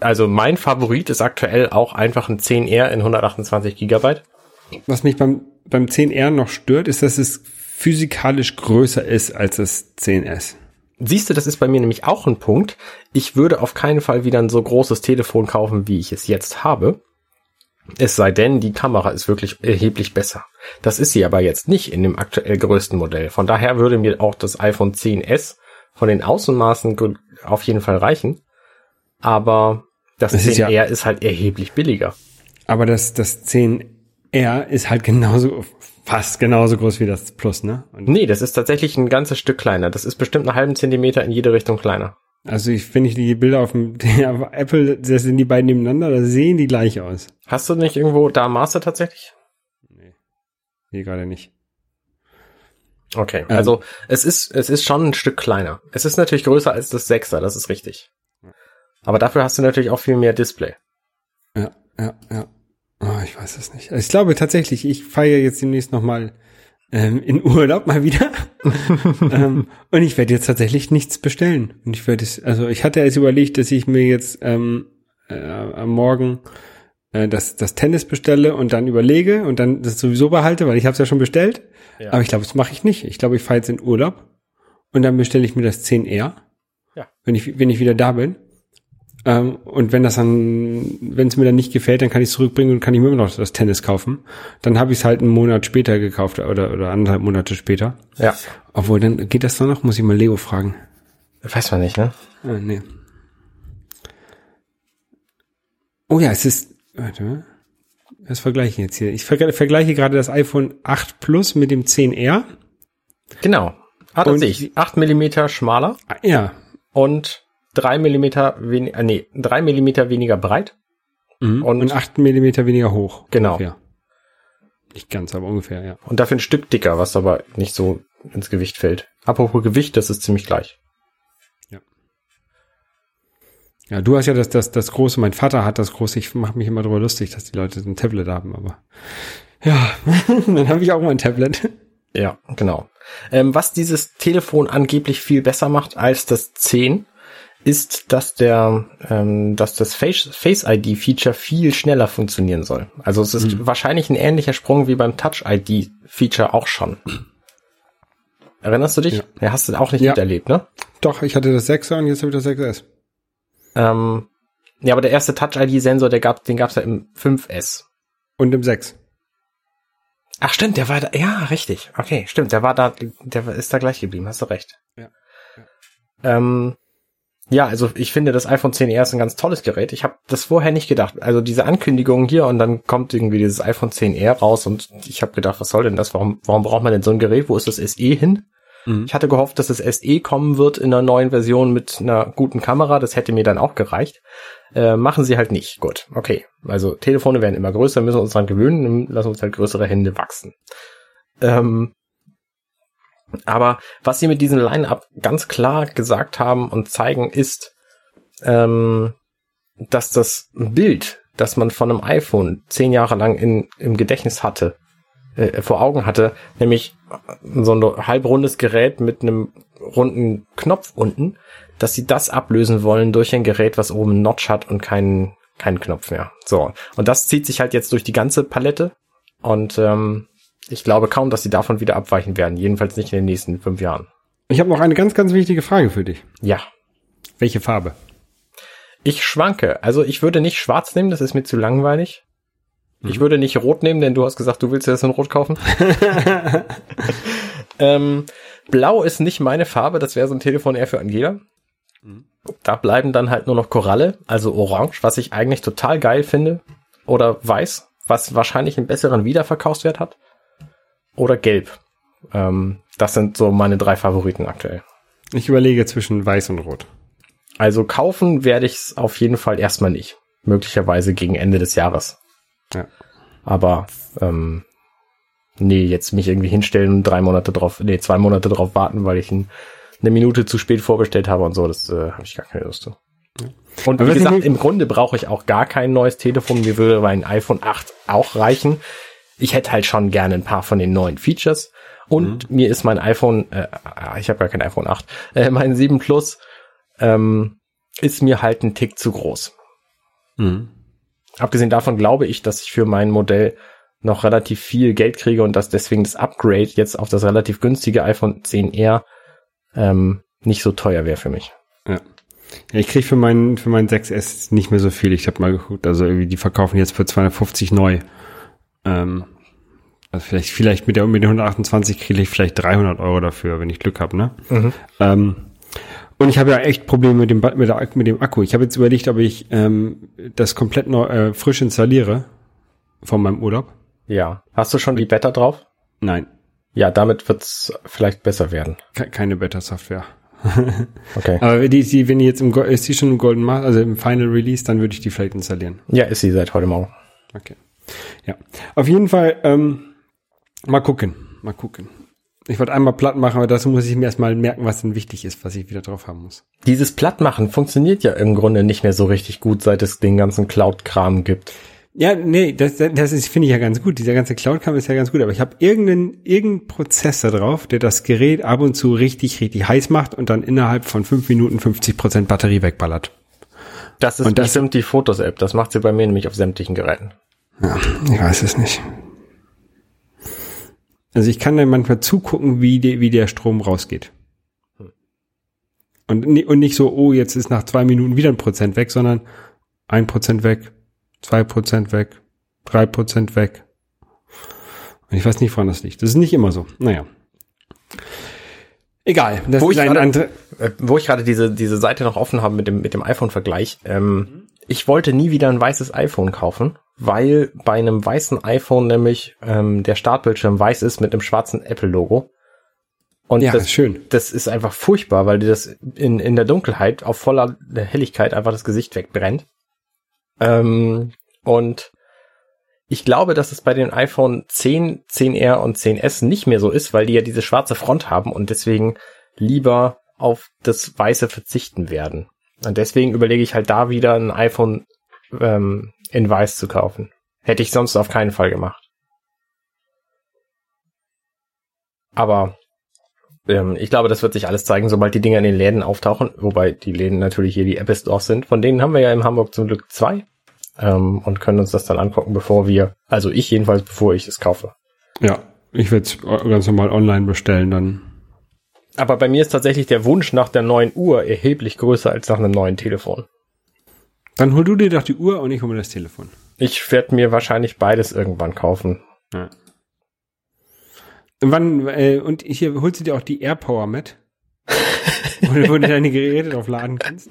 also mein Favorit ist aktuell auch einfach ein 10R in 128 Gigabyte. Was mich beim, beim 10R noch stört, ist, dass es physikalisch größer ist als das 10S. Siehst du, das ist bei mir nämlich auch ein Punkt. Ich würde auf keinen Fall wieder ein so großes Telefon kaufen, wie ich es jetzt habe. Es sei denn, die Kamera ist wirklich erheblich besser. Das ist sie aber jetzt nicht in dem aktuell größten Modell. Von daher würde mir auch das iPhone 10s von den Außenmaßen auf jeden Fall reichen. Aber das ist 10R ja- ist halt erheblich billiger. Aber das, das 10R ist halt genauso, fast genauso groß wie das Plus, ne? Und Nee, das ist tatsächlich ein ganzes Stück kleiner. Das ist bestimmt einen halben Zentimeter in jede Richtung kleiner. also ich, ich die Bilder auf dem auf Apple, das sind die beiden nebeneinander, da sehen die gleich aus. Hast du nicht irgendwo da Maße tatsächlich? Hier gerade nicht. Okay, Ähm. also es ist, es ist schon ein Stück kleiner. Es ist natürlich größer als das 6er, das ist richtig. Aber dafür hast du natürlich auch viel mehr Display. Ja, ja, ja. Oh, ich weiß es nicht. Ich glaube tatsächlich, ich feiere jetzt demnächst nochmal ähm, in Urlaub mal wieder. ähm, und ich werde jetzt tatsächlich nichts bestellen. Und ich werde es, also ich hatte jetzt überlegt, dass ich mir jetzt ähm, äh, am Morgen äh, das, das Tennis bestelle und dann überlege und dann das sowieso behalte, weil ich habe es ja schon bestellt. Ja. Aber ich glaube, das mache ich nicht. Ich glaube, ich fahre jetzt in Urlaub und dann bestelle ich mir das 10R. Ja. Wenn ich, wenn ich wieder da bin. Ähm, und wenn das dann, wenn es mir dann nicht gefällt, dann kann ich es zurückbringen und kann ich mir immer noch das Tennis kaufen. Dann habe ich es halt einen Monat später gekauft oder, oder anderthalb Monate später. Ja. Obwohl, dann geht das doch noch? Muss ich mal Leo fragen. Weiß man nicht, ne? Ah, nee. Oh ja, es ist, warte mal. Was vergleiche ich jetzt hier? Ich vergleiche, gerade das iPhone 8 Plus mit dem 10R. Genau. Ah, das Und- sehe ich. 8 Millimeter schmaler Ja. und 3 Millimeter weniger, nee, 3 Millimeter weniger breit. Mhm. Und- Und, 8 Millimeter weniger hoch. Genau. Ungefähr. Nicht ganz, aber ungefähr, ja. Und dafür ein Stück dicker, was aber nicht so ins Gewicht fällt. Apropos Gewicht, das ist ziemlich gleich. Ja, du hast ja das, das, das große, mein Vater hat das große, ich mache mich immer darüber lustig, dass die Leute so ein Tablet haben, aber ja, dann habe ich auch mal ein Tablet. Ja, genau. Ähm, was dieses Telefon angeblich viel besser macht als das 10, ist, dass der, ähm, dass das Face, Face ID Feature viel schneller funktionieren soll. Also es ist Mhm. wahrscheinlich ein ähnlicher Sprung wie beim Touch ID Feature auch schon. Erinnerst du dich? Ja. Ja, hast du auch nicht Ja. miterlebt, ne? Doch, ich hatte das 6er und jetzt habe ich das 6S. Ähm, ja, aber der erste Touch ID Sensor, der gab, den gab's ja im 5S. Und im 6. Ach stimmt, der war da, ja, richtig. Okay, stimmt, der war da, der ist da gleich geblieben, hast du recht. Ja. Ähm, ja, also ich finde das iPhone 10R ist ein ganz tolles Gerät. Ich habe das vorher nicht gedacht. Also diese Ankündigung hier und dann kommt irgendwie dieses iPhone 10R raus und ich habe gedacht, was soll denn das? Warum, warum braucht man denn so ein Gerät? Wo ist das SE hin? Mhm. Ich hatte gehofft, dass das SE kommen wird in einer neuen Version mit einer guten Kamera. Das hätte mir dann auch gereicht. Äh, machen sie halt nicht. Gut, okay. Also Telefone werden immer größer, müssen uns dran gewöhnen, lassen uns halt größere Hände wachsen. Ähm, aber was sie mit diesem Line-Up ganz klar gesagt haben und zeigen, ist, ähm, dass das Bild, das man von einem iPhone zehn Jahre lang in, im Gedächtnis hatte, äh, vor Augen hatte, nämlich so ein halbrundes Gerät mit einem runden Knopf unten, dass sie das ablösen wollen durch ein Gerät, was oben einen Notch hat und keinen keinen Knopf mehr. So und das zieht sich halt jetzt durch die ganze Palette und ähm, ich glaube kaum, dass sie davon wieder abweichen werden. Jedenfalls nicht in den nächsten fünf Jahren. Ich habe noch eine ganz, ganz wichtige Frage für dich. Ja, Welche Farbe? ich schwanke. Also ich würde nicht schwarz nehmen, das ist mir zu langweilig. Ich würde nicht rot nehmen, denn du hast gesagt, du willst dir das in rot kaufen. ähm, Blau ist nicht meine Farbe, das wäre so ein Telefon eher für Angela. Da bleiben dann halt nur noch Koralle, also orange, was ich eigentlich total geil finde. Oder weiß, was wahrscheinlich einen besseren Wiederverkaufswert hat. Oder gelb. Ähm, das sind so meine drei Favoriten aktuell. Ich überlege zwischen weiß und rot. Also kaufen werde ich es auf jeden Fall erstmal nicht. Möglicherweise gegen Ende des Jahres. Ja. Aber ähm, nee, jetzt mich irgendwie hinstellen und drei Monate drauf, nee, zwei Monate drauf warten, weil ich ein, eine Minute zu spät vorbestellt habe und so, das äh, habe ich gar keine Lust zu. Und Aber wie gesagt, im Grunde brauche ich auch gar kein neues Telefon. Mir würde mein iPhone 8 auch reichen. Ich hätte halt schon gerne ein paar von den neuen Features. Und mir ist mein iPhone, äh, ich habe gar kein iPhone 8, äh, mein 7 Plus ähm, ist mir halt ein Tick zu groß. Mhm. Abgesehen davon glaube ich, dass ich für mein Modell noch relativ viel Geld kriege und dass deswegen das Upgrade jetzt auf das relativ günstige iPhone 10R ähm, nicht so teuer wäre für mich. Ja. Ja, ich krieg für meinen für meinen 6S nicht mehr so viel. Ich habe mal geguckt, also irgendwie die verkaufen jetzt für 250 neu. Ähm, also vielleicht vielleicht mit der mit den 128 kriege ich vielleicht 300 Euro dafür, wenn ich Glück habe, ne? Ähm, und ich habe ja echt Probleme mit dem mit, der, mit dem Akku. Ich habe jetzt überlegt, ob ich ähm, das komplett neu, äh, frisch installiere von meinem Urlaub. Ja. Hast du schon die Beta drauf? Nein, Ja, damit wird's vielleicht besser werden. ke- keine Beta-Software. Okay. Aber die, die, wenn die jetzt im ist die schon im Golden Master, also im Final Release, dann würde ich die vielleicht installieren. Ja, ist sie seit heute Morgen. Okay. Ja. Auf jeden Fall, ähm, mal gucken. Mal gucken. Ich wollte einmal platt machen, aber dazu muss ich mir erstmal merken, was denn wichtig ist, was ich wieder drauf haben muss. Dieses Plattmachen funktioniert ja im Grunde nicht mehr so richtig gut, seit es den ganzen Cloud-Kram gibt. Ja, nee, das, das ist, finde ich ja ganz gut. Dieser ganze Cloud-Kram ist ja ganz gut, aber ich habe irgendeinen, irgendeinen Prozess da drauf, der das Gerät ab und zu richtig, richtig heiß macht und dann innerhalb von fünf Minuten 50 Prozent Batterie wegballert. Das ist Und das- bestimmt die Fotos-App. Das macht sie bei mir nämlich auf sämtlichen Geräten. Ja, ich weiß es nicht. Also ich kann dann manchmal zugucken, wie, die, wie der Strom rausgeht. Und, und nicht so, oh, jetzt ist nach zwei Minuten wieder ein Prozent weg, sondern ein Prozent weg, zwei Prozent weg, drei Prozent weg. Und ich weiß nicht, woran das liegt. Das ist nicht immer so. Naja. Egal. Das Wo ist ich ein gerade- andere. Äh, wo ich gerade diese, diese Seite noch offen habe mit dem, mit dem iPhone-Vergleich. Ähm, Ich wollte nie wieder ein weißes iPhone kaufen, weil bei einem weißen iPhone nämlich ähm, der Startbildschirm weiß ist mit einem schwarzen Apple-Logo. Und Ja, das, ist schön. das ist einfach furchtbar, weil dir das in, in der Dunkelheit auf voller Helligkeit einfach das Gesicht wegbrennt. Ähm, und ich glaube, dass es bei den iPhone 10, 10R und 10S nicht mehr so ist, weil die ja diese schwarze Front haben und deswegen lieber auf das Weiße verzichten werden. Und deswegen überlege ich halt da wieder ein iPhone ähm, in Weiß zu kaufen. Hätte ich sonst auf keinen Fall gemacht. Aber ähm, ich glaube, das wird sich alles zeigen, sobald die Dinger in den Läden auftauchen, wobei die Läden natürlich hier die Apple Stores sind. Von denen haben wir ja in Hamburg zum Glück zwei ähm, und können uns das dann angucken, bevor wir, also ich jedenfalls, bevor ich es kaufe. Ja, ich werde es ganz normal online bestellen dann. Aber bei mir ist tatsächlich der Wunsch nach der neuen Uhr erheblich größer als nach einem neuen Telefon. Dann hol du dir doch die Uhr und ich hole mir das Telefon. Ich werde mir wahrscheinlich beides irgendwann kaufen. Ja. Und wann, äh, und hier holst du dir auch die AirPower mit? wo, du- wo du deine Geräte drauf laden kannst.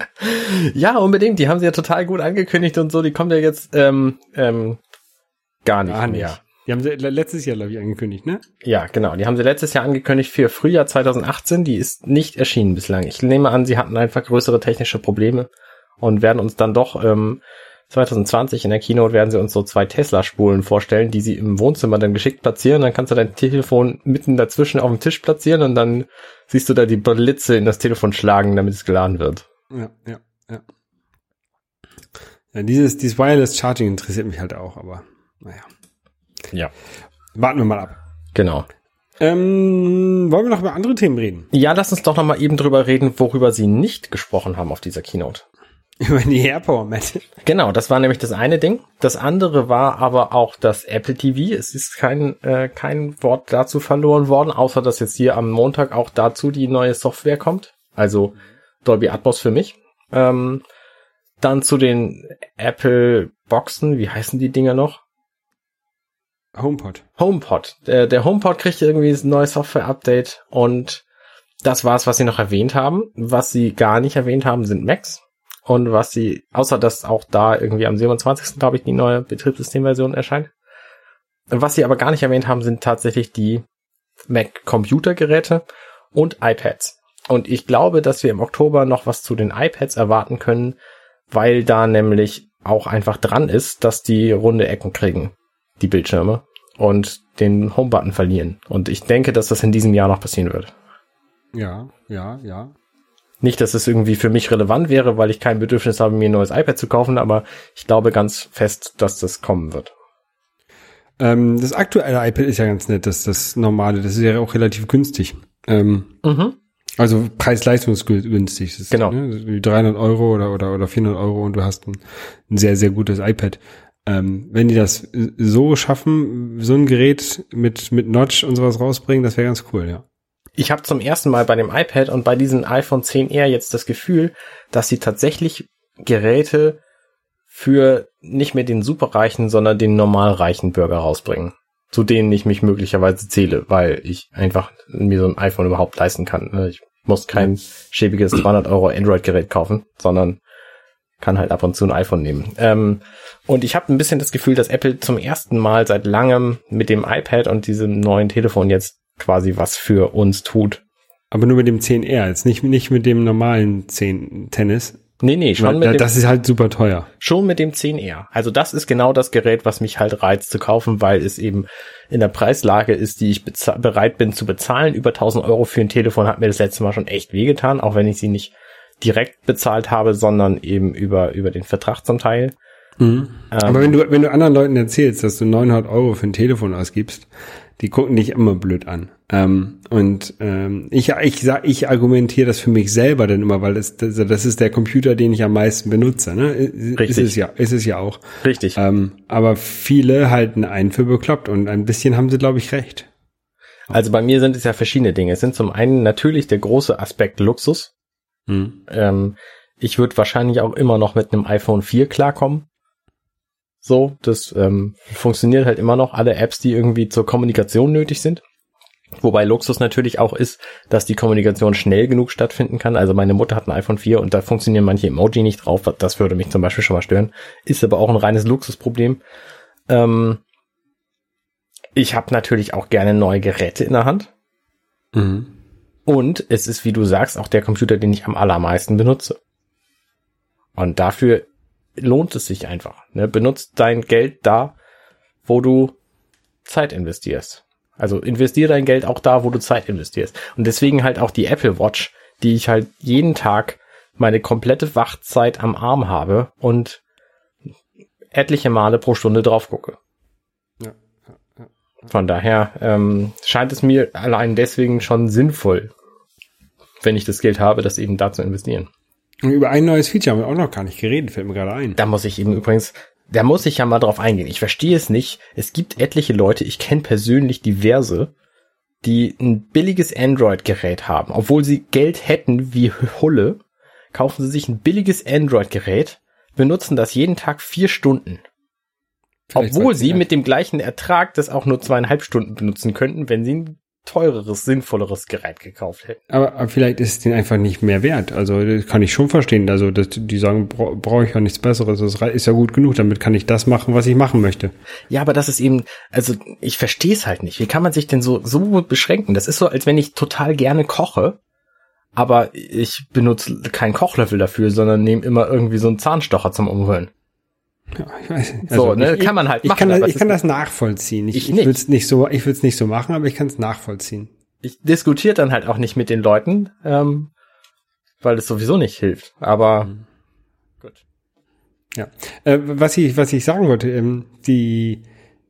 Ja, unbedingt. Die haben sie ja total gut angekündigt und so. Die kommen ja jetzt ähm, ähm, gar nicht mehr. nicht. Die haben sie letztes Jahr, glaube ich, angekündigt, ne? Ja, genau. Die haben sie letztes Jahr angekündigt für Frühjahr 2018. Die ist nicht erschienen bislang. Ich nehme an, sie hatten einfach größere technische Probleme und werden uns dann doch ähm, 2020 in der Keynote werden sie uns so zwei Tesla-Spulen vorstellen, die sie im Wohnzimmer dann geschickt platzieren. Dann kannst du dein Telefon mitten dazwischen auf dem Tisch platzieren und dann siehst du da die Blitze in das Telefon schlagen, damit es geladen wird. Ja, ja, ja. Ja, dieses, dieses Wireless Charging interessiert mich halt auch, aber naja. Ja. Warten wir mal ab. Genau. Ähm, wollen wir noch über andere Themen reden? Ja, lass uns doch noch mal eben drüber reden, worüber sie nicht gesprochen haben auf dieser Keynote. Über die AirPower Mat. Genau, das war nämlich das eine Ding. Das andere war aber auch das Apple TV. Es ist kein, äh, kein Wort dazu verloren worden, außer dass jetzt hier am Montag auch dazu die neue Software kommt. Also Dolby Atmos für mich. Ähm, dann zu den Apple Boxen. Wie heißen die Dinger noch? HomePod. HomePod. Der, der HomePod kriegt irgendwie ein neues Software-Update und das war's, was sie noch erwähnt haben. Was sie gar nicht erwähnt haben, sind Macs. Und was sie, außer dass auch da irgendwie am 27. glaube ich die neue Betriebssystemversion erscheint. Was sie aber gar nicht erwähnt haben, sind tatsächlich die Mac-Computergeräte und iPads. Und ich glaube, dass wir im Oktober noch was zu den iPads erwarten können, weil da nämlich auch einfach dran ist, dass die runde Ecken kriegen, die Bildschirme, und den Home-Button verlieren. Und ich denke, dass das in diesem Jahr noch passieren wird. Ja, ja, ja. Nicht, dass es irgendwie für mich relevant wäre, weil ich kein Bedürfnis habe, mir ein neues iPad zu kaufen, aber ich glaube ganz fest, dass das kommen wird. Ähm, das aktuelle iPad ist ja ganz nett, das, das normale, das ist ja auch relativ günstig. Ähm, Mhm. also preis-leistungsgünstig. Ist, Genau. Ne, wie 300 Euro oder, oder, oder 400 Euro und du hast ein, ein sehr, sehr gutes iPad. Ähm, wenn die das so schaffen, so ein Gerät mit, mit Notch und sowas rausbringen, das wäre ganz cool, ja. Ich habe zum ersten Mal bei dem iPad und bei diesem iPhone 10R jetzt das Gefühl, dass sie tatsächlich Geräte für nicht mehr den superreichen, sondern den normalreichen Bürger rausbringen. Zu denen ich mich möglicherweise zähle, weil ich einfach mir so ein iPhone überhaupt leisten kann. ne? Ich muss kein schäbiges 200 Euro Android-Gerät kaufen, sondern kann halt ab und zu ein iPhone nehmen. Ähm, und ich habe ein bisschen das Gefühl, dass Apple zum ersten Mal seit langem mit dem iPad und diesem neuen Telefon jetzt quasi was für uns tut. Aber nur mit dem 10R, jetzt nicht, nicht mit dem normalen 10 Tennis. Nee, nee, schon Weil, mit, dem, das ist halt super teuer. schon mit dem 10R. Also das ist genau das Gerät, was mich halt reizt zu kaufen, weil es eben in der Preislage ist, die ich bereit bin zu bezahlen. Über 1000 Euro für ein Telefon hat mir das letzte Mal schon echt wehgetan, auch wenn ich sie nicht direkt bezahlt habe, sondern eben über, über den Vertrag zum Teil. Ähm, Aber wenn du, wenn du anderen Leuten erzählst, dass du 900 Euro für ein Telefon ausgibst, die gucken dich immer blöd an. Ähm, und ähm, ich, ich, sag, ich argumentiere das für mich selber dann immer, weil das, das, das ist der Computer, den ich am meisten benutze. Ne? Ist Richtig. es ja, ist es ja auch. Richtig. Ähm, aber viele halten einen für bekloppt und ein bisschen haben sie, glaube ich, recht. Also bei mir sind es ja verschiedene Dinge. Es sind zum einen natürlich der große Aspekt Luxus. Hm. Ähm, ich würde wahrscheinlich auch immer noch mit einem iPhone 4 klarkommen. So, das ähm, funktioniert halt immer noch. Alle Apps, die irgendwie zur Kommunikation nötig sind. Wobei Luxus natürlich auch ist, dass die Kommunikation schnell genug stattfinden kann. Also meine Mutter hat ein iPhone 4 und da funktionieren manche Emoji nicht drauf. Das würde mich zum Beispiel schon mal stören. Ist aber auch ein reines Luxusproblem. Ähm, ich habe natürlich auch gerne neue Geräte in der Hand. Mhm. Und es ist, wie du sagst, auch der Computer, den ich am allermeisten benutze. Und dafür lohnt es sich einfach. Ne? Benutzt dein Geld da, wo du Zeit investierst. Also investiere dein Geld auch da, wo du Zeit investierst. Und deswegen halt auch die Apple Watch, die ich halt jeden Tag meine komplette Wachzeit am Arm habe und etliche Male pro Stunde drauf gucke. Ja, Von daher ähm, scheint es mir allein deswegen schon sinnvoll, wenn ich das Geld habe, das eben da zu investieren. Und über ein neues Feature haben wir auch noch gar nicht geredet, fällt mir gerade ein. Da muss ich eben übrigens, da muss ich ja mal drauf eingehen. Ich verstehe es nicht. Es gibt etliche Leute, ich kenne persönlich diverse, die ein billiges Android-Gerät haben. Obwohl sie Geld hätten wie Hulle, kaufen sie sich ein billiges Android-Gerät, benutzen das jeden Tag vier Stunden. Vielleicht Obwohl sie mit dem gleichen Ertrag das auch nur zweieinhalb Stunden benutzen könnten, wenn sie ein teureres, sinnvolleres Gerät gekauft hätten. Aber, aber vielleicht ist es denen einfach nicht mehr wert. Also das kann ich schon verstehen. Also dass die sagen, bra brauche ich ja nichts Besseres. Das ist ja gut genug. Damit kann ich das machen, was ich machen möchte. Ja, aber das ist eben, also ich verstehe es halt nicht. Wie kann man sich denn so so beschränken? Das ist so, als wenn ich total gerne koche, aber ich benutze keinen Kochlöffel dafür, sondern nehme immer irgendwie so einen Zahnstocher zum Umrühren. Ja, ich weiß. nicht. So, ne, ich, kann man halt ich machen, Kann das, ich kann das nachvollziehen. Ich, Ich ich, nicht. würde es nicht so, ich würde es nicht so machen, aber ich kann es nachvollziehen. Ich diskutiere dann halt auch nicht mit den Leuten, ähm, weil es sowieso nicht hilft. Aber gut. Ja. Äh, was ich, was ich sagen wollte, ähm, die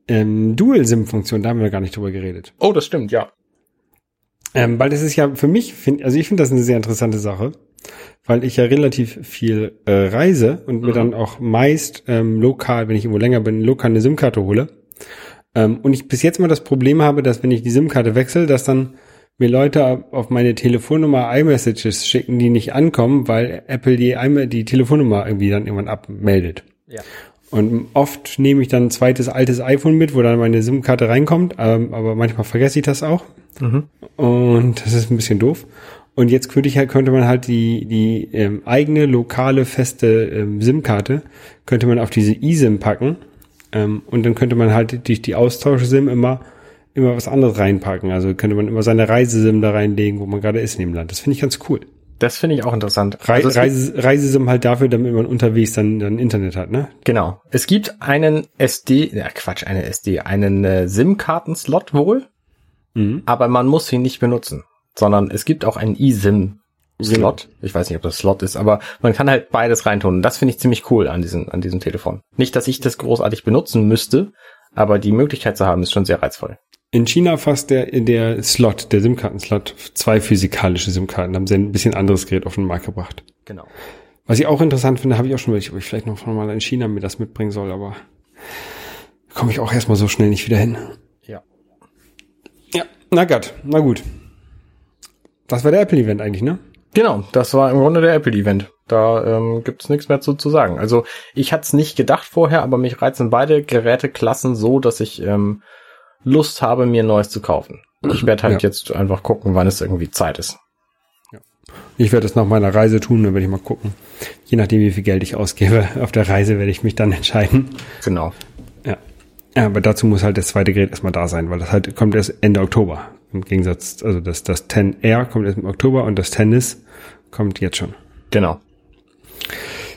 ähm, Dual-SIM-Funktion, da haben wir gar nicht drüber geredet. Oh, das stimmt, ja. Ähm, weil das ist ja für mich, find, also ich finde das eine sehr interessante Sache, weil ich ja relativ viel äh, reise und mir Mhm. dann auch meist ähm, lokal, wenn ich irgendwo länger bin, lokal eine SIM-Karte hole. Ähm, und ich bis jetzt mal das Problem habe, dass wenn ich die SIM-Karte wechsle, dass dann mir Leute auf meine Telefonnummer iMessages schicken, die nicht ankommen, weil Apple die, die Telefonnummer irgendwie dann irgendwann abmeldet. Ja. Und oft nehme ich dann ein zweites altes iPhone mit, wo dann meine SIM-Karte reinkommt, ähm, aber manchmal vergesse ich das auch. Und das ist ein bisschen doof. Und jetzt könnte ich halt, könnte man halt die, die ähm, eigene lokale feste ähm, SIM-Karte könnte man auf diese eSIM packen. Ähm, und dann könnte man halt durch die Austausch-SIM immer, immer was anderes reinpacken. Also könnte man immer seine Reise-SIM da reinlegen, wo man gerade ist in dem Land. Das finde ich ganz cool. Das finde ich auch interessant. Also Reise, Reisesim halt dafür, damit man unterwegs dann, dann Internet hat, ne? Genau. Es gibt einen SD, ja Quatsch, eine SD, einen äh, SIM-Karten-Slot wohl, Mhm. aber man muss ihn nicht benutzen, sondern es gibt auch einen eSIM-Slot. Ich weiß nicht, ob das Slot ist, aber man kann halt beides reintun. Und das finde ich ziemlich cool an diesem, an diesem Telefon. Nicht, dass ich das großartig benutzen müsste, aber die Möglichkeit zu haben, ist schon sehr reizvoll. In China fasst der, der Slot, der SIM-Karten-Slot, zwei physikalische SIM-Karten. Haben sie ein bisschen anderes Gerät auf den Markt gebracht. Genau. Was ich auch interessant finde, habe ich auch schon überlegt, ob ich vielleicht noch mal in China mir das mitbringen soll, aber komme ich auch erstmal so schnell nicht wieder hin. Ja. Ja, na gut, na gut. Das war der Apple-Event eigentlich, ne? Genau, das war im Grunde der Apple-Event. Da ähm, gibt's nichts mehr zu, zu sagen. Also ich hatte es nicht gedacht vorher, aber mich reizen beide Geräteklassen so, dass ich ähm, Lust habe, mir ein neues zu kaufen. Ich werde halt Ja. jetzt einfach gucken, wann es irgendwie Zeit ist. Ich werde das nach meiner Reise tun, dann werde ich mal gucken. Je nachdem, wie viel Geld ich ausgebe auf der Reise, werde ich mich dann entscheiden. Genau. Ja. ja. Aber dazu muss halt das zweite Gerät erstmal da sein, weil das halt kommt erst Ende Oktober. Im Gegensatz, also das, das 10R kommt erst im Oktober und das Tennis kommt jetzt schon. Genau.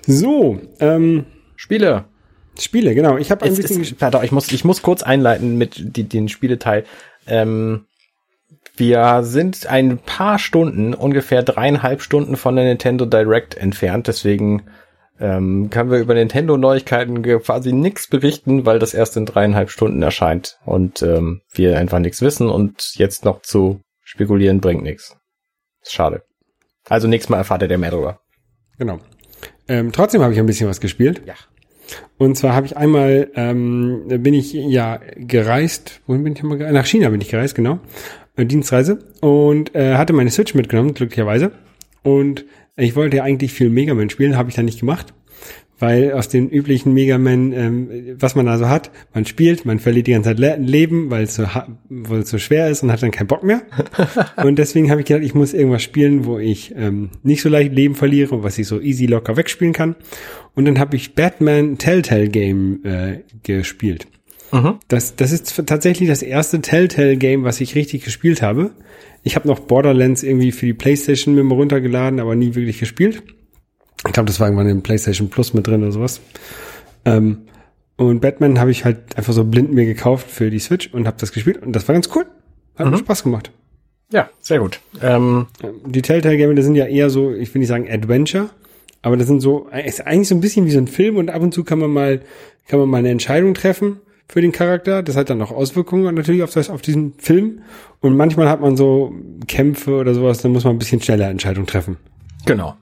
So, ähm, Spiele. Spiele, genau. Ich habe ein bisschen ist, pardon, ich muss, ich muss kurz einleiten mit die, den Spieleteil. Ähm, wir sind ein paar Stunden, ungefähr dreieinhalb Stunden von der Nintendo Direct entfernt. Deswegen ähm, können wir über Nintendo-Neuigkeiten quasi nichts berichten, weil das erst in dreieinhalb Stunden erscheint und ähm, wir einfach nichts wissen und jetzt noch zu spekulieren bringt nichts. Ist schade. Also nächstes Mal erfahrt ihr der mehr drüber. Genau. Ähm, trotzdem habe ich ein bisschen was gespielt. Ja. Und zwar habe ich einmal, ähm, bin ich ja gereist, wohin bin ich immer gereist? Nach China bin ich gereist, genau. Äh, Dienstreise. Und äh, hatte meine Switch mitgenommen, glücklicherweise. Und ich wollte ja eigentlich viel Mega Man spielen, habe ich dann nicht gemacht. Weil aus den üblichen Mega Man, ähm, was man da so hat, man spielt, man verliert die ganze Zeit Le Leben, weil es so, weil es so schwer ist und hat dann keinen Bock mehr. und deswegen habe ich gedacht, ich muss irgendwas spielen, wo ich ähm, nicht so leicht Leben verliere was ich so easy locker wegspielen kann. Und dann habe ich Batman Telltale Game äh, gespielt. Das, das ist tatsächlich das erste Telltale Game, was ich richtig gespielt habe. Ich habe noch Borderlands irgendwie für die PlayStation mir mal runtergeladen, aber nie wirklich gespielt. Ich glaube, das war irgendwann im PlayStation Plus mit drin oder sowas. Ähm, und Batman habe ich halt einfach so blind mir gekauft für die Switch und habe das gespielt und das war ganz cool. Hat mir Spaß gemacht. Ja, sehr gut. Ähm, Die Telltale-Game, das sind ja eher so, ich will nicht sagen Adventure, aber das sind so, ist eigentlich so ein bisschen wie so ein Film und ab und zu kann man mal, kann man mal eine Entscheidung treffen für den Charakter. Das hat dann auch Auswirkungen natürlich auf das, auf diesen Film. Und manchmal hat man so Kämpfe oder sowas, dann muss man ein bisschen schneller Entscheidungen treffen. Genau.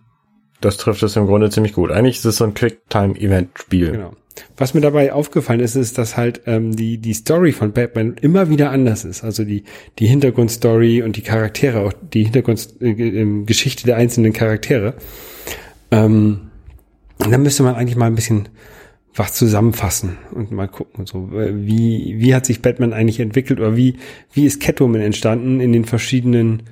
Das trifft es im Grunde ziemlich gut. Eigentlich ist es so ein Quicktime-Event-Spiel. Genau. Was mir dabei aufgefallen ist, ist, dass halt ähm, die die Story von Batman immer wieder anders ist. Also die die Hintergrundstory und die Charaktere, auch die Hintergrundgeschichte äh, der einzelnen Charaktere. Ähm, und dann müsste man eigentlich mal ein bisschen was zusammenfassen und mal gucken, so wie wie hat sich Batman eigentlich entwickelt oder wie wie ist Catwoman entstanden in den verschiedenen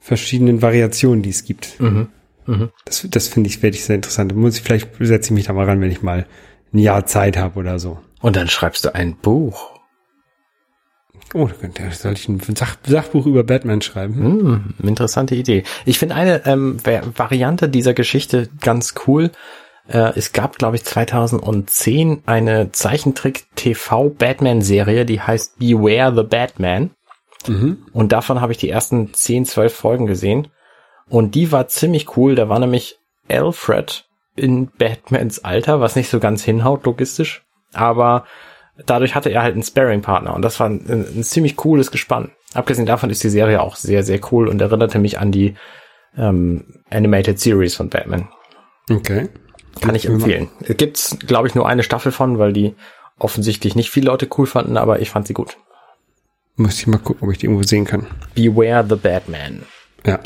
verschiedenen Variationen, die es gibt. Mhm. Mhm. Das das finde ich werde ich sehr interessant. Muss ich vielleicht setze ich mich da mal ran, wenn ich mal ein Jahr Zeit habe oder so. Und dann schreibst du ein Buch. Oh, da soll ich ein Sach Sachbuch über Batman schreiben? Hm, interessante Idee. Ich finde eine ähm, Variante dieser Geschichte ganz cool. Äh, es gab, glaube ich, 2010 eine Zeichentrick-TV-Batman-Serie, die heißt Beware the Batman. Mhm. Und davon habe ich die ersten 10, 12 Folgen gesehen. Und die war ziemlich cool. Da war nämlich Alfred in Batmans Alter, was nicht so ganz hinhaut logistisch, aber dadurch hatte er halt einen Sparring-Partner und das war ein, ein, ziemlich cooles Gespann. Abgesehen davon ist die Serie auch sehr, sehr cool und erinnerte mich an die ähm, Animated Series von Batman. Okay. Kann ich empfehlen. Es gibt, glaube ich, nur eine Staffel von, weil die offensichtlich nicht viele Leute cool fanden, aber ich fand sie gut. Muss ich mal gucken, ob ich die irgendwo sehen kann. Beware the Batman. Ja.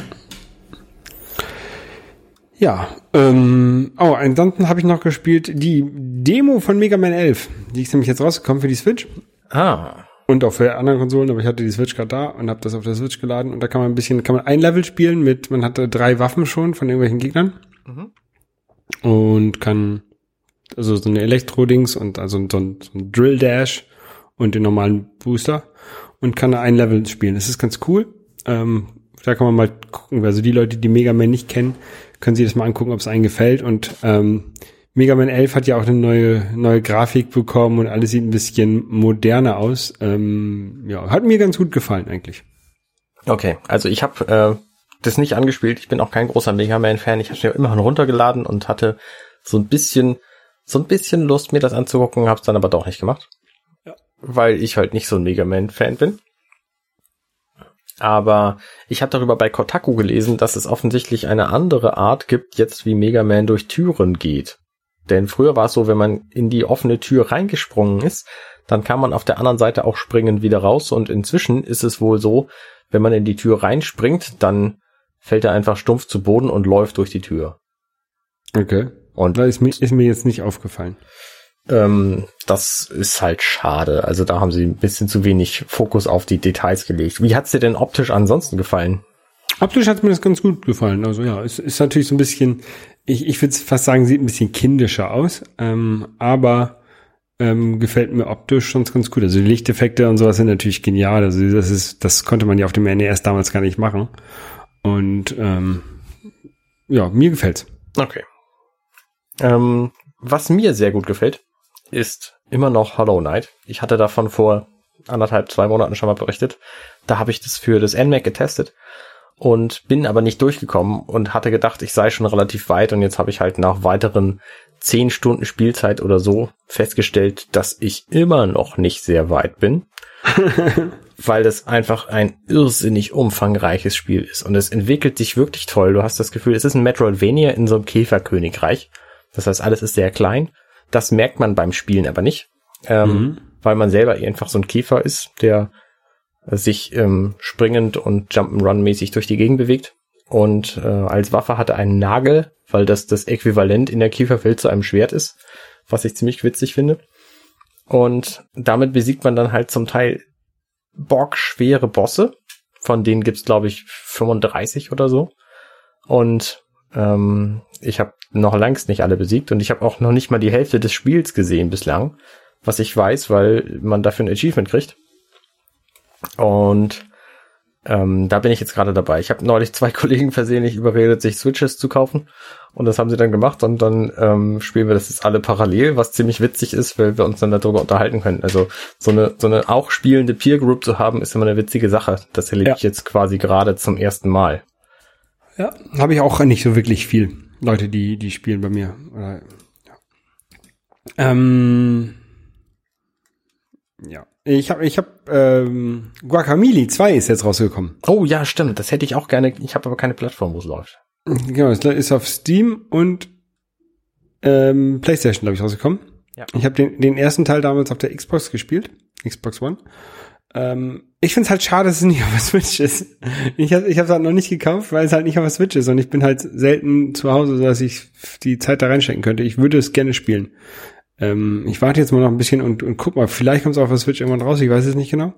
Ja, ähm, oh, ansonsten habe ich noch gespielt die Demo von Mega Man 11. Die ist nämlich jetzt rausgekommen für die Switch. Ah. Und auch für andere Konsolen, aber ich hatte die Switch gerade da und habe das auf der Switch geladen und da kann man ein bisschen, kann man ein Level spielen mit, man hatte drei Waffen schon von irgendwelchen Gegnern Mhm. Und kann also so eine Elektro-Dings und also so ein, so ein Drill Dash und den normalen Booster und kann da ein Level spielen. Das ist ganz cool. Ähm, da kann man mal gucken. Also die Leute, die Mega Man nicht kennen, können sich das mal angucken, ob es einen gefällt. Und ähm, Mega Man 11 hat ja auch eine neue neue Grafik bekommen und alles sieht ein bisschen moderner aus. Ähm, ja, hat mir ganz gut gefallen eigentlich. Okay, also ich habe äh, das nicht angespielt. Ich bin auch kein großer Mega Man-Fan. Ich habe ja immerhin runtergeladen und hatte so ein bisschen so ein bisschen Lust, mir das anzugucken, habe es dann aber doch nicht gemacht. Ja. Weil ich halt nicht so ein Mega Man-Fan bin. Aber ich habe darüber bei Kotaku gelesen, dass es offensichtlich eine andere Art gibt, jetzt wie Mega Man durch Türen geht. Denn früher war es so, wenn man in die offene Tür reingesprungen ist, dann kann man auf der anderen Seite auch springen wieder raus. Und inzwischen ist es wohl so, wenn man in die Tür reinspringt, dann fällt er einfach stumpf zu Boden und läuft durch die Tür. Okay. Und Da ist mir, ist mir jetzt nicht aufgefallen. ähm, das ist halt schade. Also da haben sie ein bisschen zu wenig Fokus auf die Details gelegt. Wie hat's dir denn optisch ansonsten gefallen? Optisch hat mir das ganz gut gefallen. Also ja, es ist natürlich so ein bisschen, ich, ich würde fast sagen, sieht ein bisschen kindischer aus, ähm, aber ähm, gefällt mir optisch schon ganz gut. Also die Lichteffekte und sowas sind natürlich genial. Also das ist, das konnte man ja auf dem NES damals gar nicht machen. Und ähm, ja, mir gefällt's. Okay. Ähm, was mir sehr gut gefällt, ist immer noch Hollow Knight. Ich hatte davon vor anderthalb, zwei Monaten schon mal berichtet. Da habe ich das für das NMAC getestet und bin aber nicht durchgekommen und hatte gedacht, ich sei schon relativ weit und jetzt habe ich halt nach weiteren zehn Stunden Spielzeit oder so festgestellt, dass ich immer noch nicht sehr weit bin, weil das einfach ein irrsinnig umfangreiches Spiel ist und es entwickelt sich wirklich toll. Du hast das Gefühl, es ist ein Metroidvania in so einem Käferkönigreich. Das heißt, alles ist sehr klein. Das merkt man beim Spielen aber nicht, ähm, Mhm. weil man selber einfach so ein Käfer ist, der sich ähm, springend und Jump'n'Run-mäßig durch die Gegend bewegt. Und äh, als Waffe hat er einen Nagel, weil das das Äquivalent in der Käferwelt zu einem Schwert ist, was ich ziemlich witzig finde. Und damit besiegt man dann halt zum Teil bockschwere Bosse. Von denen gibt's glaube ich, 35 oder so. Und ähm, ich habe noch längst nicht alle besiegt und ich habe auch noch nicht mal die Hälfte des Spiels gesehen bislang, was ich weiß, weil man dafür ein Achievement kriegt. Und ähm, da bin ich jetzt gerade dabei. Ich habe neulich zwei Kollegen versehentlich überredet, sich Switches zu kaufen. Und das haben sie dann gemacht und dann ähm, spielen wir das jetzt alle parallel, was ziemlich witzig ist, weil wir uns dann darüber unterhalten können. Also so eine so eine auch spielende Peer Group zu haben, ist immer eine witzige Sache. Das erlebe Ja. ich jetzt quasi gerade zum ersten Mal. Ja, habe ich auch nicht so wirklich viel Leute, die die spielen bei mir. Oder, ja. Ähm, ja, Ich habe, ich habe, ähm, Guacamole 2 ist jetzt rausgekommen. Oh ja, stimmt. Das hätte ich auch gerne. Ich habe aber keine Plattform, wo es läuft. Genau, es ist auf Steam und ähm, PlayStation, glaube ich, rausgekommen. Ja. Ich habe den, den ersten Teil damals auf der Xbox gespielt, Xbox One. Ähm, ich finde es halt schade, dass es nicht auf der Switch ist. Ich habe ich es halt noch nicht gekauft, weil es halt nicht auf der Switch ist und ich bin halt selten zu Hause, sodass ich die Zeit da reinstecken könnte. Ich würde es gerne spielen. Ähm, ich warte jetzt mal noch ein bisschen und, und guck mal, vielleicht kommt es auf der Switch irgendwann raus, ich weiß es nicht genau.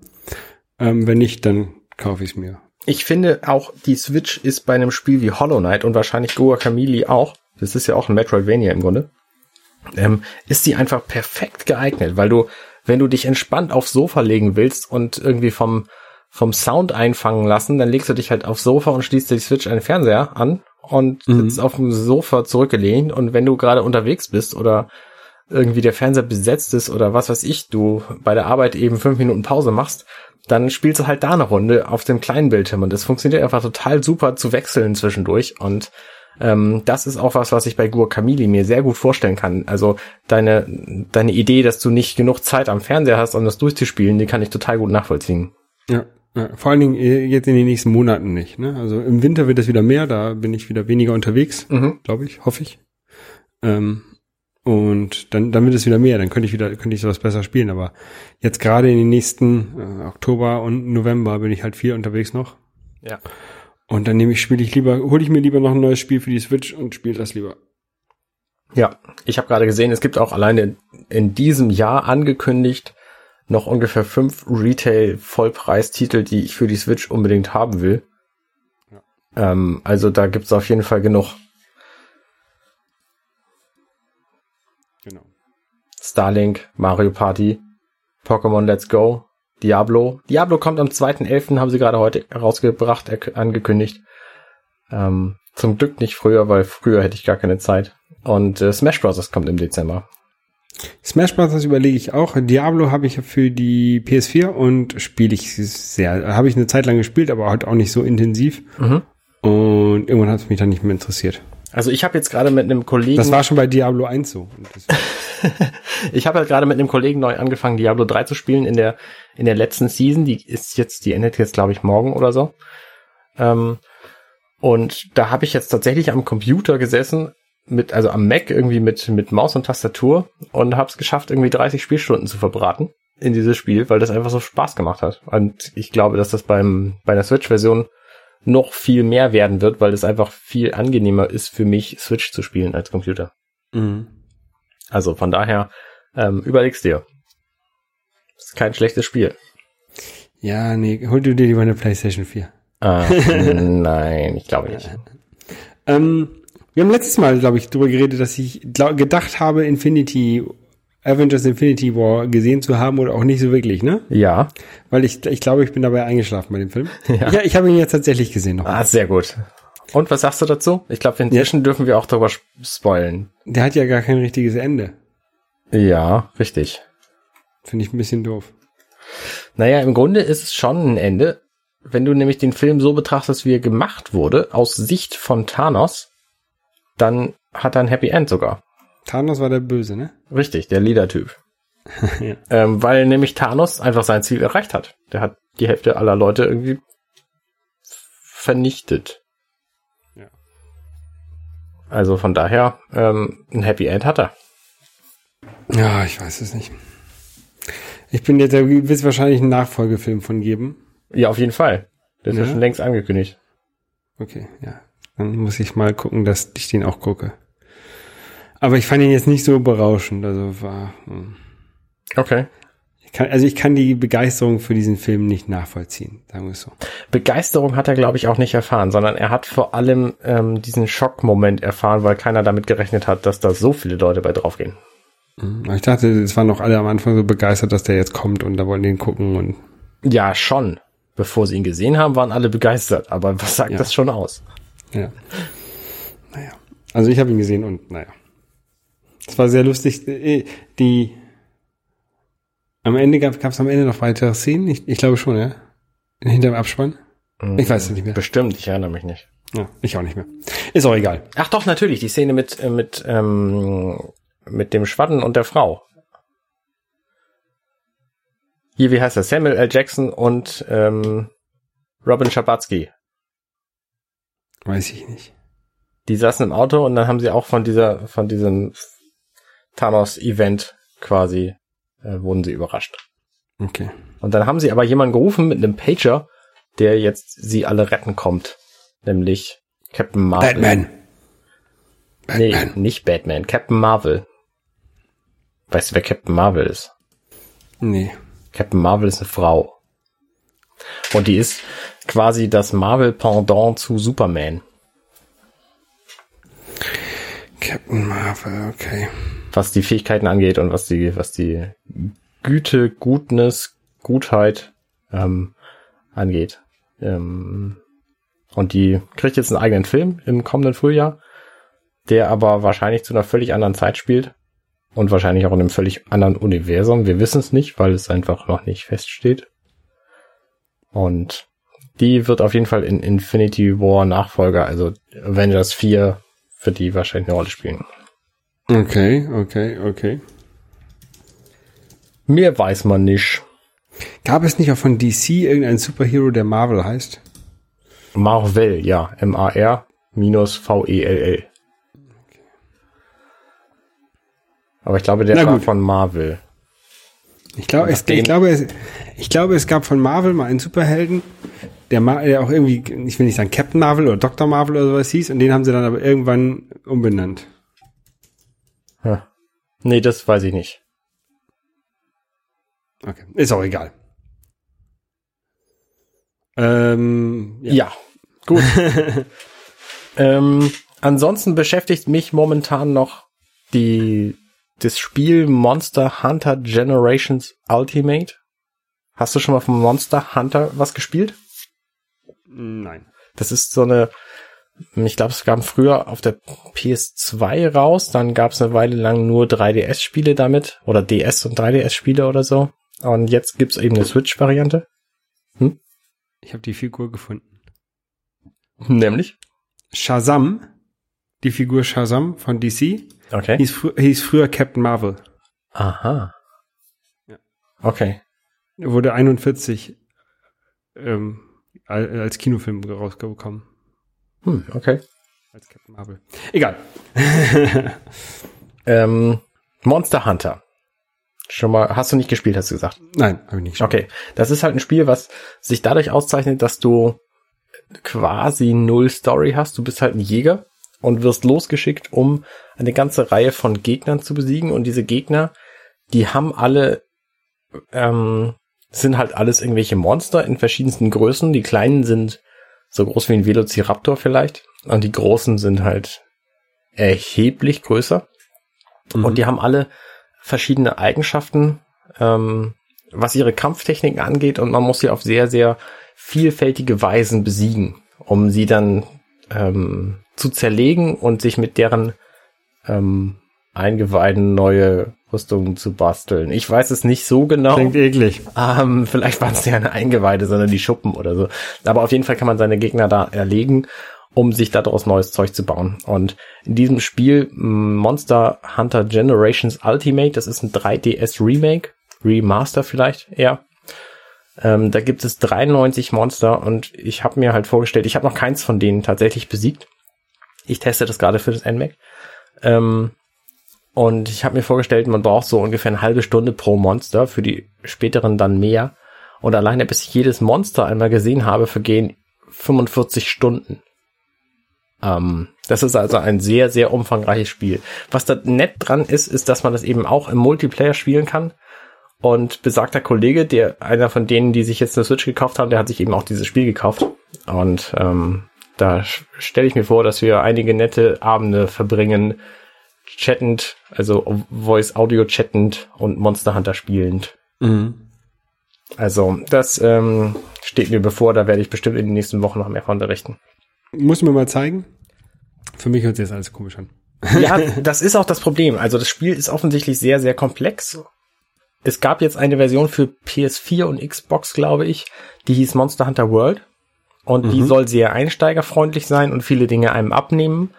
Ähm, wenn nicht, dann kaufe ich es mir. Ich finde auch, die Switch ist bei einem Spiel wie Hollow Knight und wahrscheinlich Guacamole auch, das ist ja auch ein Metroidvania im Grunde, ähm, ist die einfach perfekt geeignet, weil du, wenn du dich entspannt aufs Sofa legen willst und irgendwie vom, vom Sound einfangen lassen, dann legst du dich halt aufs Sofa und schließt die Switch an den Fernseher an und sitzt auf dem Sofa zurückgelehnt und wenn du gerade unterwegs bist oder irgendwie der Fernseher besetzt ist oder was weiß ich, du bei der Arbeit eben fünf Minuten Pause machst, dann spielst du halt da eine Runde auf dem kleinen Bildschirm und es funktioniert einfach total super zu wechseln zwischendurch und ähm, das ist auch was, was ich bei Guacamole mir sehr gut vorstellen kann. Also deine, deine Idee, dass du nicht genug Zeit am Fernseher hast, um das durchzuspielen, die kann ich total gut nachvollziehen. Ja, ja, vor allen Dingen äh, jetzt in den nächsten Monaten nicht. Ne? Also im Winter wird es wieder mehr, da bin ich wieder weniger unterwegs, Mhm. glaube ich, hoffe ich. Ähm, und dann, dann wird es wieder mehr, dann könnte ich wieder, könnte ich sowas besser spielen. Aber jetzt gerade in den nächsten äh, Oktober und November bin ich halt viel unterwegs noch. Ja. Und dann nehme ich, spiele ich lieber, hole ich mir lieber noch ein neues Spiel für die Switch und spiele das lieber. Ja, ich habe gerade gesehen, es gibt auch alleine in diesem Jahr angekündigt noch ungefähr fünf Retail-Vollpreistitel, die ich für die Switch unbedingt haben will. Ähm, also da gibt's auf jeden Fall genug. Starlink, Mario Party, Pokémon Let's Go, Diablo. Diablo kommt am 2.11., haben sie gerade heute rausgebracht, angekündigt. Ähm, zum Glück nicht früher, weil früher hätte ich gar keine Zeit. Und äh, Smash Bros. kommt im Dezember. Smash Bros. überlege ich auch. Diablo habe ich für die PS4 und spiele ich sehr. Habe ich eine Zeit lang gespielt, aber halt auch nicht so intensiv. Mhm. Und irgendwann hat es mich dann nicht mehr interessiert. Also ich habe jetzt gerade mit einem Kollegen, Das war schon bei Diablo 1 so. Ich habe halt gerade mit einem Kollegen neu angefangen, Diablo 3 zu spielen in der in der letzten Season. Die ist jetzt, die endet jetzt glaube ich morgen oder so. Ähm, und da habe ich jetzt tatsächlich am Computer gesessen mit, also am Mac irgendwie mit mit Maus und Tastatur und habe es geschafft, irgendwie 30 Spielstunden zu verbraten in dieses Spiel, weil das einfach so Spaß gemacht hat. Und ich glaube, dass das beim bei der Switch-Version noch viel mehr werden wird, weil es einfach viel angenehmer ist für mich, Switch zu spielen als Computer. mhm. Also von daher, ähm, überleg's dir. Ist kein schlechtes Spiel. Ja, nee, hol du dir lieber eine PlayStation 4. Äh, nein, ich glaube nicht. Ähm, wir haben letztes Mal, glaube ich, darüber geredet, dass ich glaub, gedacht habe, Infinity, Avengers Infinity War gesehen zu haben oder auch nicht so wirklich, ne? Ja. Weil ich, ich glaube, ich bin dabei eingeschlafen bei dem Film. Ja. Ja, ich habe ihn jetzt tatsächlich gesehen noch. Ah, sehr gut. Und was sagst du dazu? Ich glaube, inzwischen dürfen wir auch darüber sp- spoilen. Der hat ja gar kein richtiges Ende. Ja, richtig. Finde ich ein bisschen doof. Naja, im Grunde ist es schon ein Ende. Wenn du nämlich den Film so betrachtest, wie er gemacht wurde, aus Sicht von Thanos, dann hat er ein Happy End sogar. Thanos war der Böse, ne? Richtig, der Leader-Typ. Ja. ähm, weil nämlich Thanos einfach sein Ziel erreicht hat. Der hat die Hälfte aller Leute irgendwie vernichtet. Ja. Also von daher, ähm, ein Happy End hat er. Ja, ich weiß es nicht. Ich bin jetzt, da wird es wahrscheinlich einen Nachfolgefilm von geben. Ja, auf jeden Fall. Das ist ja Ja. schon längst angekündigt. Okay, ja. Dann muss ich mal gucken, dass ich den auch gucke. Aber ich fand ihn jetzt nicht so berauschend. Also war. hm. Okay. Ich kann, also ich kann die Begeisterung für diesen Film nicht nachvollziehen, sagen wir es so. Begeisterung hat er, glaube ich, auch nicht erfahren, sondern er hat vor allem ähm, diesen Schockmoment erfahren, weil keiner damit gerechnet hat, dass da so viele Leute bei draufgehen. Aber ich dachte, es waren noch alle am Anfang so begeistert, dass der jetzt kommt und da wollen den gucken und Ja, schon. Bevor sie ihn gesehen haben, waren alle begeistert. Aber was sagt Ja. das schon aus? ja. Naja. Also ich habe ihn gesehen und naja. Es war sehr lustig. Äh, Die am Ende gab es am Ende noch weitere Szenen. Ich, ich glaube schon, ja. Hinter dem Abspann. Ich weiß es nicht mehr. Bestimmt, ich erinnere mich nicht. Ja, ich auch nicht mehr. Ist auch egal. Ach doch, natürlich, die Szene mit, äh, mit, ähm, mit dem Schwadden und der Frau. Hier, wie heißt er? Samuel L. Jackson und ähm, Robin Schabatsky. Weiß ich nicht. Die saßen im Auto und dann haben sie auch von dieser, von diesem Thanos-Event quasi, äh, wurden sie überrascht. Okay. Und dann haben sie aber jemanden gerufen mit einem Pager, der jetzt sie alle retten kommt. Nämlich Captain Marvel. Batman. Nee, Batman. nicht Batman. Captain Marvel. Weißt du, wer Captain Marvel ist? Nee. Captain Marvel ist eine Frau. Und die ist quasi das Marvel-Pendant zu Superman. Captain Marvel, okay. Was die Fähigkeiten angeht und was die, was die Güte, Gutness, Gutheit ähm, angeht. Ähm, und die kriegt jetzt einen eigenen Film im kommenden Frühjahr, der aber wahrscheinlich zu einer völlig anderen Zeit spielt und wahrscheinlich auch in einem völlig anderen Universum. Wir wissen es nicht, weil es einfach noch nicht feststeht. Und die wird auf jeden Fall in Infinity War Nachfolger, also Avengers 4, für die wahrscheinlich eine Rolle spielen. Okay, okay, okay. Mehr weiß man nicht. Gab es nicht auch von DC irgendeinen Superhero, der Marvel heißt? Marvel, ja. M-A-R minus V-E-L-L. Aber ich glaube, der Na war gut. von Marvel. Ich glaube, Nach es, ich glaube, es, ich glaube, es gab von Marvel mal einen Superhelden, der, Ma der auch irgendwie, ich will nicht sagen Captain Marvel oder Dr. Marvel oder sowas hieß, und den haben sie dann aber irgendwann umbenannt. Nee, das weiß ich nicht. Okay, ist auch egal. Ähm, ja. Ja, gut. ähm, ansonsten beschäftigt mich momentan noch die, das Spiel Monster Hunter Generations Ultimate. Hast du schon mal von Monster Hunter was gespielt? Nein. Das ist so eine, ich glaube, es gab früher auf der PS2 raus, dann gab es eine Weile lang nur 3DS-Spiele damit oder DS und 3DS-Spiele oder so. Und jetzt gibt's eben eine Switch-Variante. Ich habe die Figur gefunden. Nämlich? Shazam, die Figur Shazam von DC, Okay. hieß, frü hieß früher Captain Marvel. Aha. Ja. Okay. Wurde 41 ähm, al- als Kinofilm rausgekommen. Hm, okay. Als Captain Marvel. Egal. Ähm, Monster Hunter. Schon mal, hast du nicht gespielt, hast du gesagt. Nein, habe ich nicht. Okay. Das ist halt ein Spiel, was sich dadurch auszeichnet, dass du quasi null Story hast. Du bist halt ein Jäger und wirst losgeschickt, um eine ganze Reihe von Gegnern zu besiegen. Und diese Gegner, die haben alle, ähm, sind halt alles irgendwelche Monster in verschiedensten Größen. Die kleinen sind so groß wie ein Velociraptor vielleicht. Und die großen sind halt erheblich größer. Mhm. Und die haben alle verschiedene Eigenschaften, ähm, was ihre Kampftechniken angeht. Und man muss sie auf sehr, sehr vielfältige Weisen besiegen, um sie dann ähm, zu zerlegen und sich mit deren ähm, Eingeweiden neue Rüstungen zu basteln. Ich weiß es nicht so genau. Klingt eklig. Ähm, vielleicht waren es ja eine Eingeweide, sondern die Schuppen oder so. Aber auf jeden Fall kann man seine Gegner da erlegen, um sich daraus neues Zeug zu bauen. Und in diesem Spiel m, Monster Hunter Generations Ultimate, das ist ein 3DS Remake, Remaster vielleicht eher. Ähm, da gibt es 93 Monster und ich habe mir halt vorgestellt, ich habe noch keins von denen tatsächlich besiegt. Ich teste das gerade für das NMAC. Ähm, und ich habe mir vorgestellt, man braucht so ungefähr eine halbe Stunde pro Monster, für die späteren dann mehr. Und alleine bis ich jedes Monster einmal gesehen habe, vergehen 45 Stunden. Ähm, das ist also ein sehr, sehr umfangreiches Spiel. Was da nett dran ist, ist, dass man das eben auch im Multiplayer spielen kann. Und besagter Kollege, der einer von denen, die sich jetzt eine Switch gekauft haben, der hat sich eben auch dieses Spiel gekauft. Und ähm, da stelle ich mir vor, dass wir einige nette Abende verbringen, chattend, also Voice Audio chattend und Monster Hunter spielend. Mhm. Also das ähm, steht mir bevor, da werde ich bestimmt in den nächsten Wochen noch mehr von unterrichten. Muss mir mal zeigen. Für mich hört sich jetzt alles komisch an. Ja, das ist auch das Problem. Also das Spiel ist offensichtlich sehr, sehr komplex. Es gab jetzt eine Version für PS4 und Xbox, glaube ich, die hieß Monster Hunter World. Und die soll sehr einsteigerfreundlich sein und viele Dinge einem abnehmen.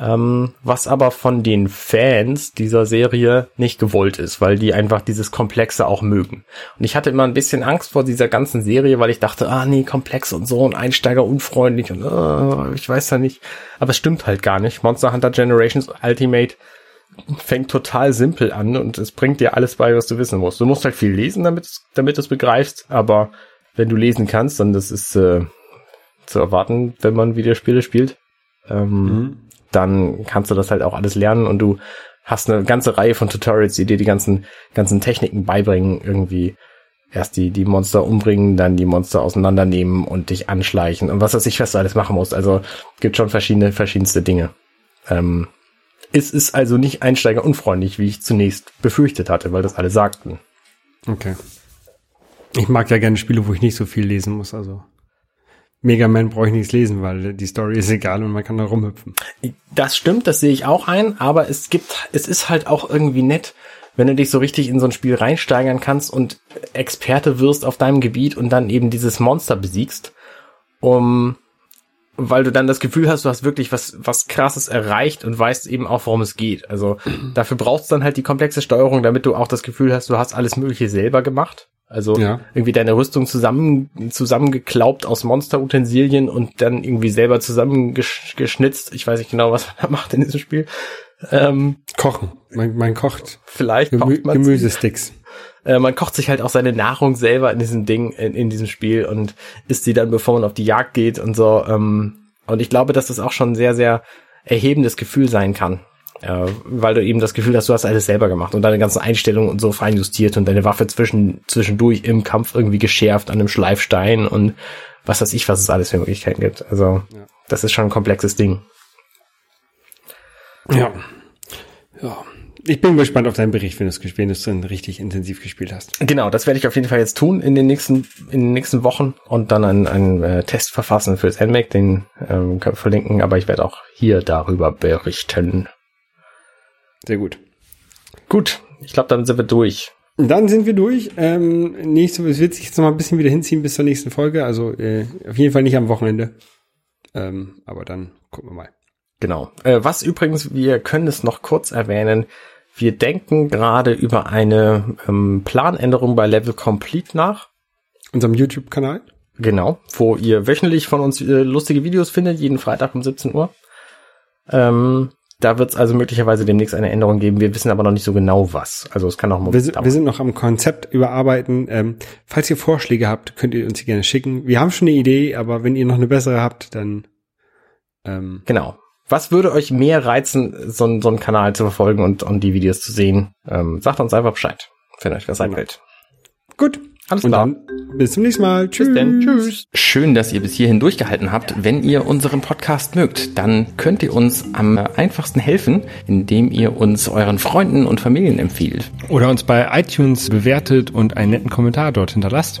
Ähm, was aber von den Fans dieser Serie nicht gewollt ist, weil die einfach dieses Komplexe auch mögen. Und ich hatte immer ein bisschen Angst vor dieser ganzen Serie, weil ich dachte, ah nee, komplex und so und Einsteiger unfreundlich und uh, ich weiß ja nicht. Aber es stimmt halt gar nicht. Monster Hunter Generations Ultimate fängt total simpel an und es bringt dir alles bei, was du wissen musst. Du musst halt viel lesen, damit, damit du es begreifst, aber wenn du lesen kannst, dann das ist äh, zu erwarten, wenn man Videospiele spielt. Ähm, mhm. Dann kannst du das halt auch alles lernen und du hast eine ganze Reihe von Tutorials, die dir die ganzen, ganzen Techniken beibringen, irgendwie erst die, die Monster umbringen, dann die Monster auseinandernehmen und dich anschleichen und was weiß ich, was du alles machen musst. Also gibt schon verschiedene, verschiedenste Dinge. Ähm, es ist also nicht einsteigerunfreundlich, wie ich zunächst befürchtet hatte, weil das alle sagten. Okay. Ich mag ja gerne Spiele, wo ich nicht so viel lesen muss, also. Mega Man brauche ich nichts lesen, weil die Story ist egal und man kann da rumhüpfen. Das stimmt, das sehe ich auch ein, aber es gibt, es ist halt auch irgendwie nett, wenn du dich so richtig in so ein Spiel reinsteigern kannst und Experte wirst auf deinem Gebiet und dann eben dieses Monster besiegst, um, weil du dann das Gefühl hast, du hast wirklich was, was krasses erreicht und weißt eben auch, worum es geht. Also dafür brauchst du dann halt die komplexe Steuerung, damit du auch das Gefühl hast, du hast alles Mögliche selber gemacht. Also ja. irgendwie deine Rüstung zusammen zusammengeklaubt aus Monsterutensilien und dann irgendwie selber zusammengeschnitzt. Ich weiß nicht genau, was man da macht in diesem Spiel. Ähm, Kochen. Man, man kocht. Vielleicht Gemü kocht man Gemüsesticks. Äh, man kocht sich halt auch seine Nahrung selber in diesem Ding, in, in diesem Spiel und isst sie dann, bevor man auf die Jagd geht und so. Ähm, und ich glaube, dass das auch schon ein sehr, sehr erhebendes Gefühl sein kann. Ja, weil du eben das Gefühl hast, du hast alles selber gemacht und deine ganzen Einstellungen und so fein justiert und deine Waffe zwischen, zwischendurch im Kampf irgendwie geschärft an einem Schleifstein und was weiß ich, was es alles für Möglichkeiten gibt. Also, ja. das ist schon ein komplexes Ding. Ja. Ja. Ich bin gespannt auf deinen Bericht, wenn du es wenn du es dann richtig intensiv gespielt hast. Genau, das werde ich auf jeden Fall jetzt tun in den nächsten in den nächsten Wochen und dann einen, einen äh, Test verfassen fürs NMAC, den ähm, können wir verlinken, aber ich werde auch hier darüber berichten. Sehr gut. Gut, ich glaube, dann sind wir durch. Dann sind wir durch. Ähm, nächste, es wird sich jetzt noch mal ein bisschen wieder hinziehen bis zur nächsten Folge. Also äh, auf jeden Fall nicht am Wochenende. Ähm, aber dann gucken wir mal. Genau. Äh, was übrigens, wir können es noch kurz erwähnen. Wir denken gerade über eine ähm, Planänderung bei Level Complete nach. Unserem YouTube-Kanal. Genau, wo ihr wöchentlich von uns äh, lustige Videos findet, jeden Freitag um 17 Uhr. Ähm, da wird es also möglicherweise demnächst eine Änderung geben. Wir wissen aber noch nicht so genau was. Also es kann auch mal wir, sind, wir sind noch am Konzept überarbeiten. Ähm, falls ihr Vorschläge habt, könnt ihr uns die gerne schicken. Wir haben schon eine Idee, aber wenn ihr noch eine bessere habt, dann ähm, genau. Was würde euch mehr reizen, so, so einen Kanal zu verfolgen und, und die Videos zu sehen? Ähm, sagt uns einfach Bescheid, wenn euch was einfällt. Gut, alles klar. Und dann bis zum nächsten Mal. Tschüss. Bis denn. Tschüss. Schön, dass ihr bis hierhin durchgehalten habt. Wenn ihr unseren Podcast mögt, dann könnt ihr uns am einfachsten helfen, indem ihr uns euren Freunden und Familien empfiehlt. Oder uns bei iTunes bewertet und einen netten Kommentar dort hinterlasst.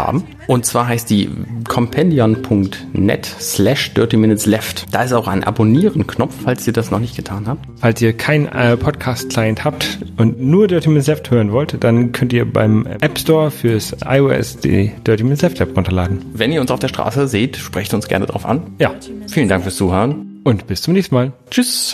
Und zwar heißt die compendion.net slash dirty minutes left. Da ist auch ein Abonnieren-Knopf, falls ihr das noch nicht getan habt. Falls ihr keinen äh, Podcast-Client habt und nur Dirty Minutes Left hören wollt, dann könnt ihr beim App Store fürs iOS iOS die Dirty Minutes Left App runterladen. Wenn ihr uns auf der Straße seht, sprecht uns gerne drauf an. Ja. Vielen Dank fürs Zuhören. Und bis zum nächsten Mal. Tschüss.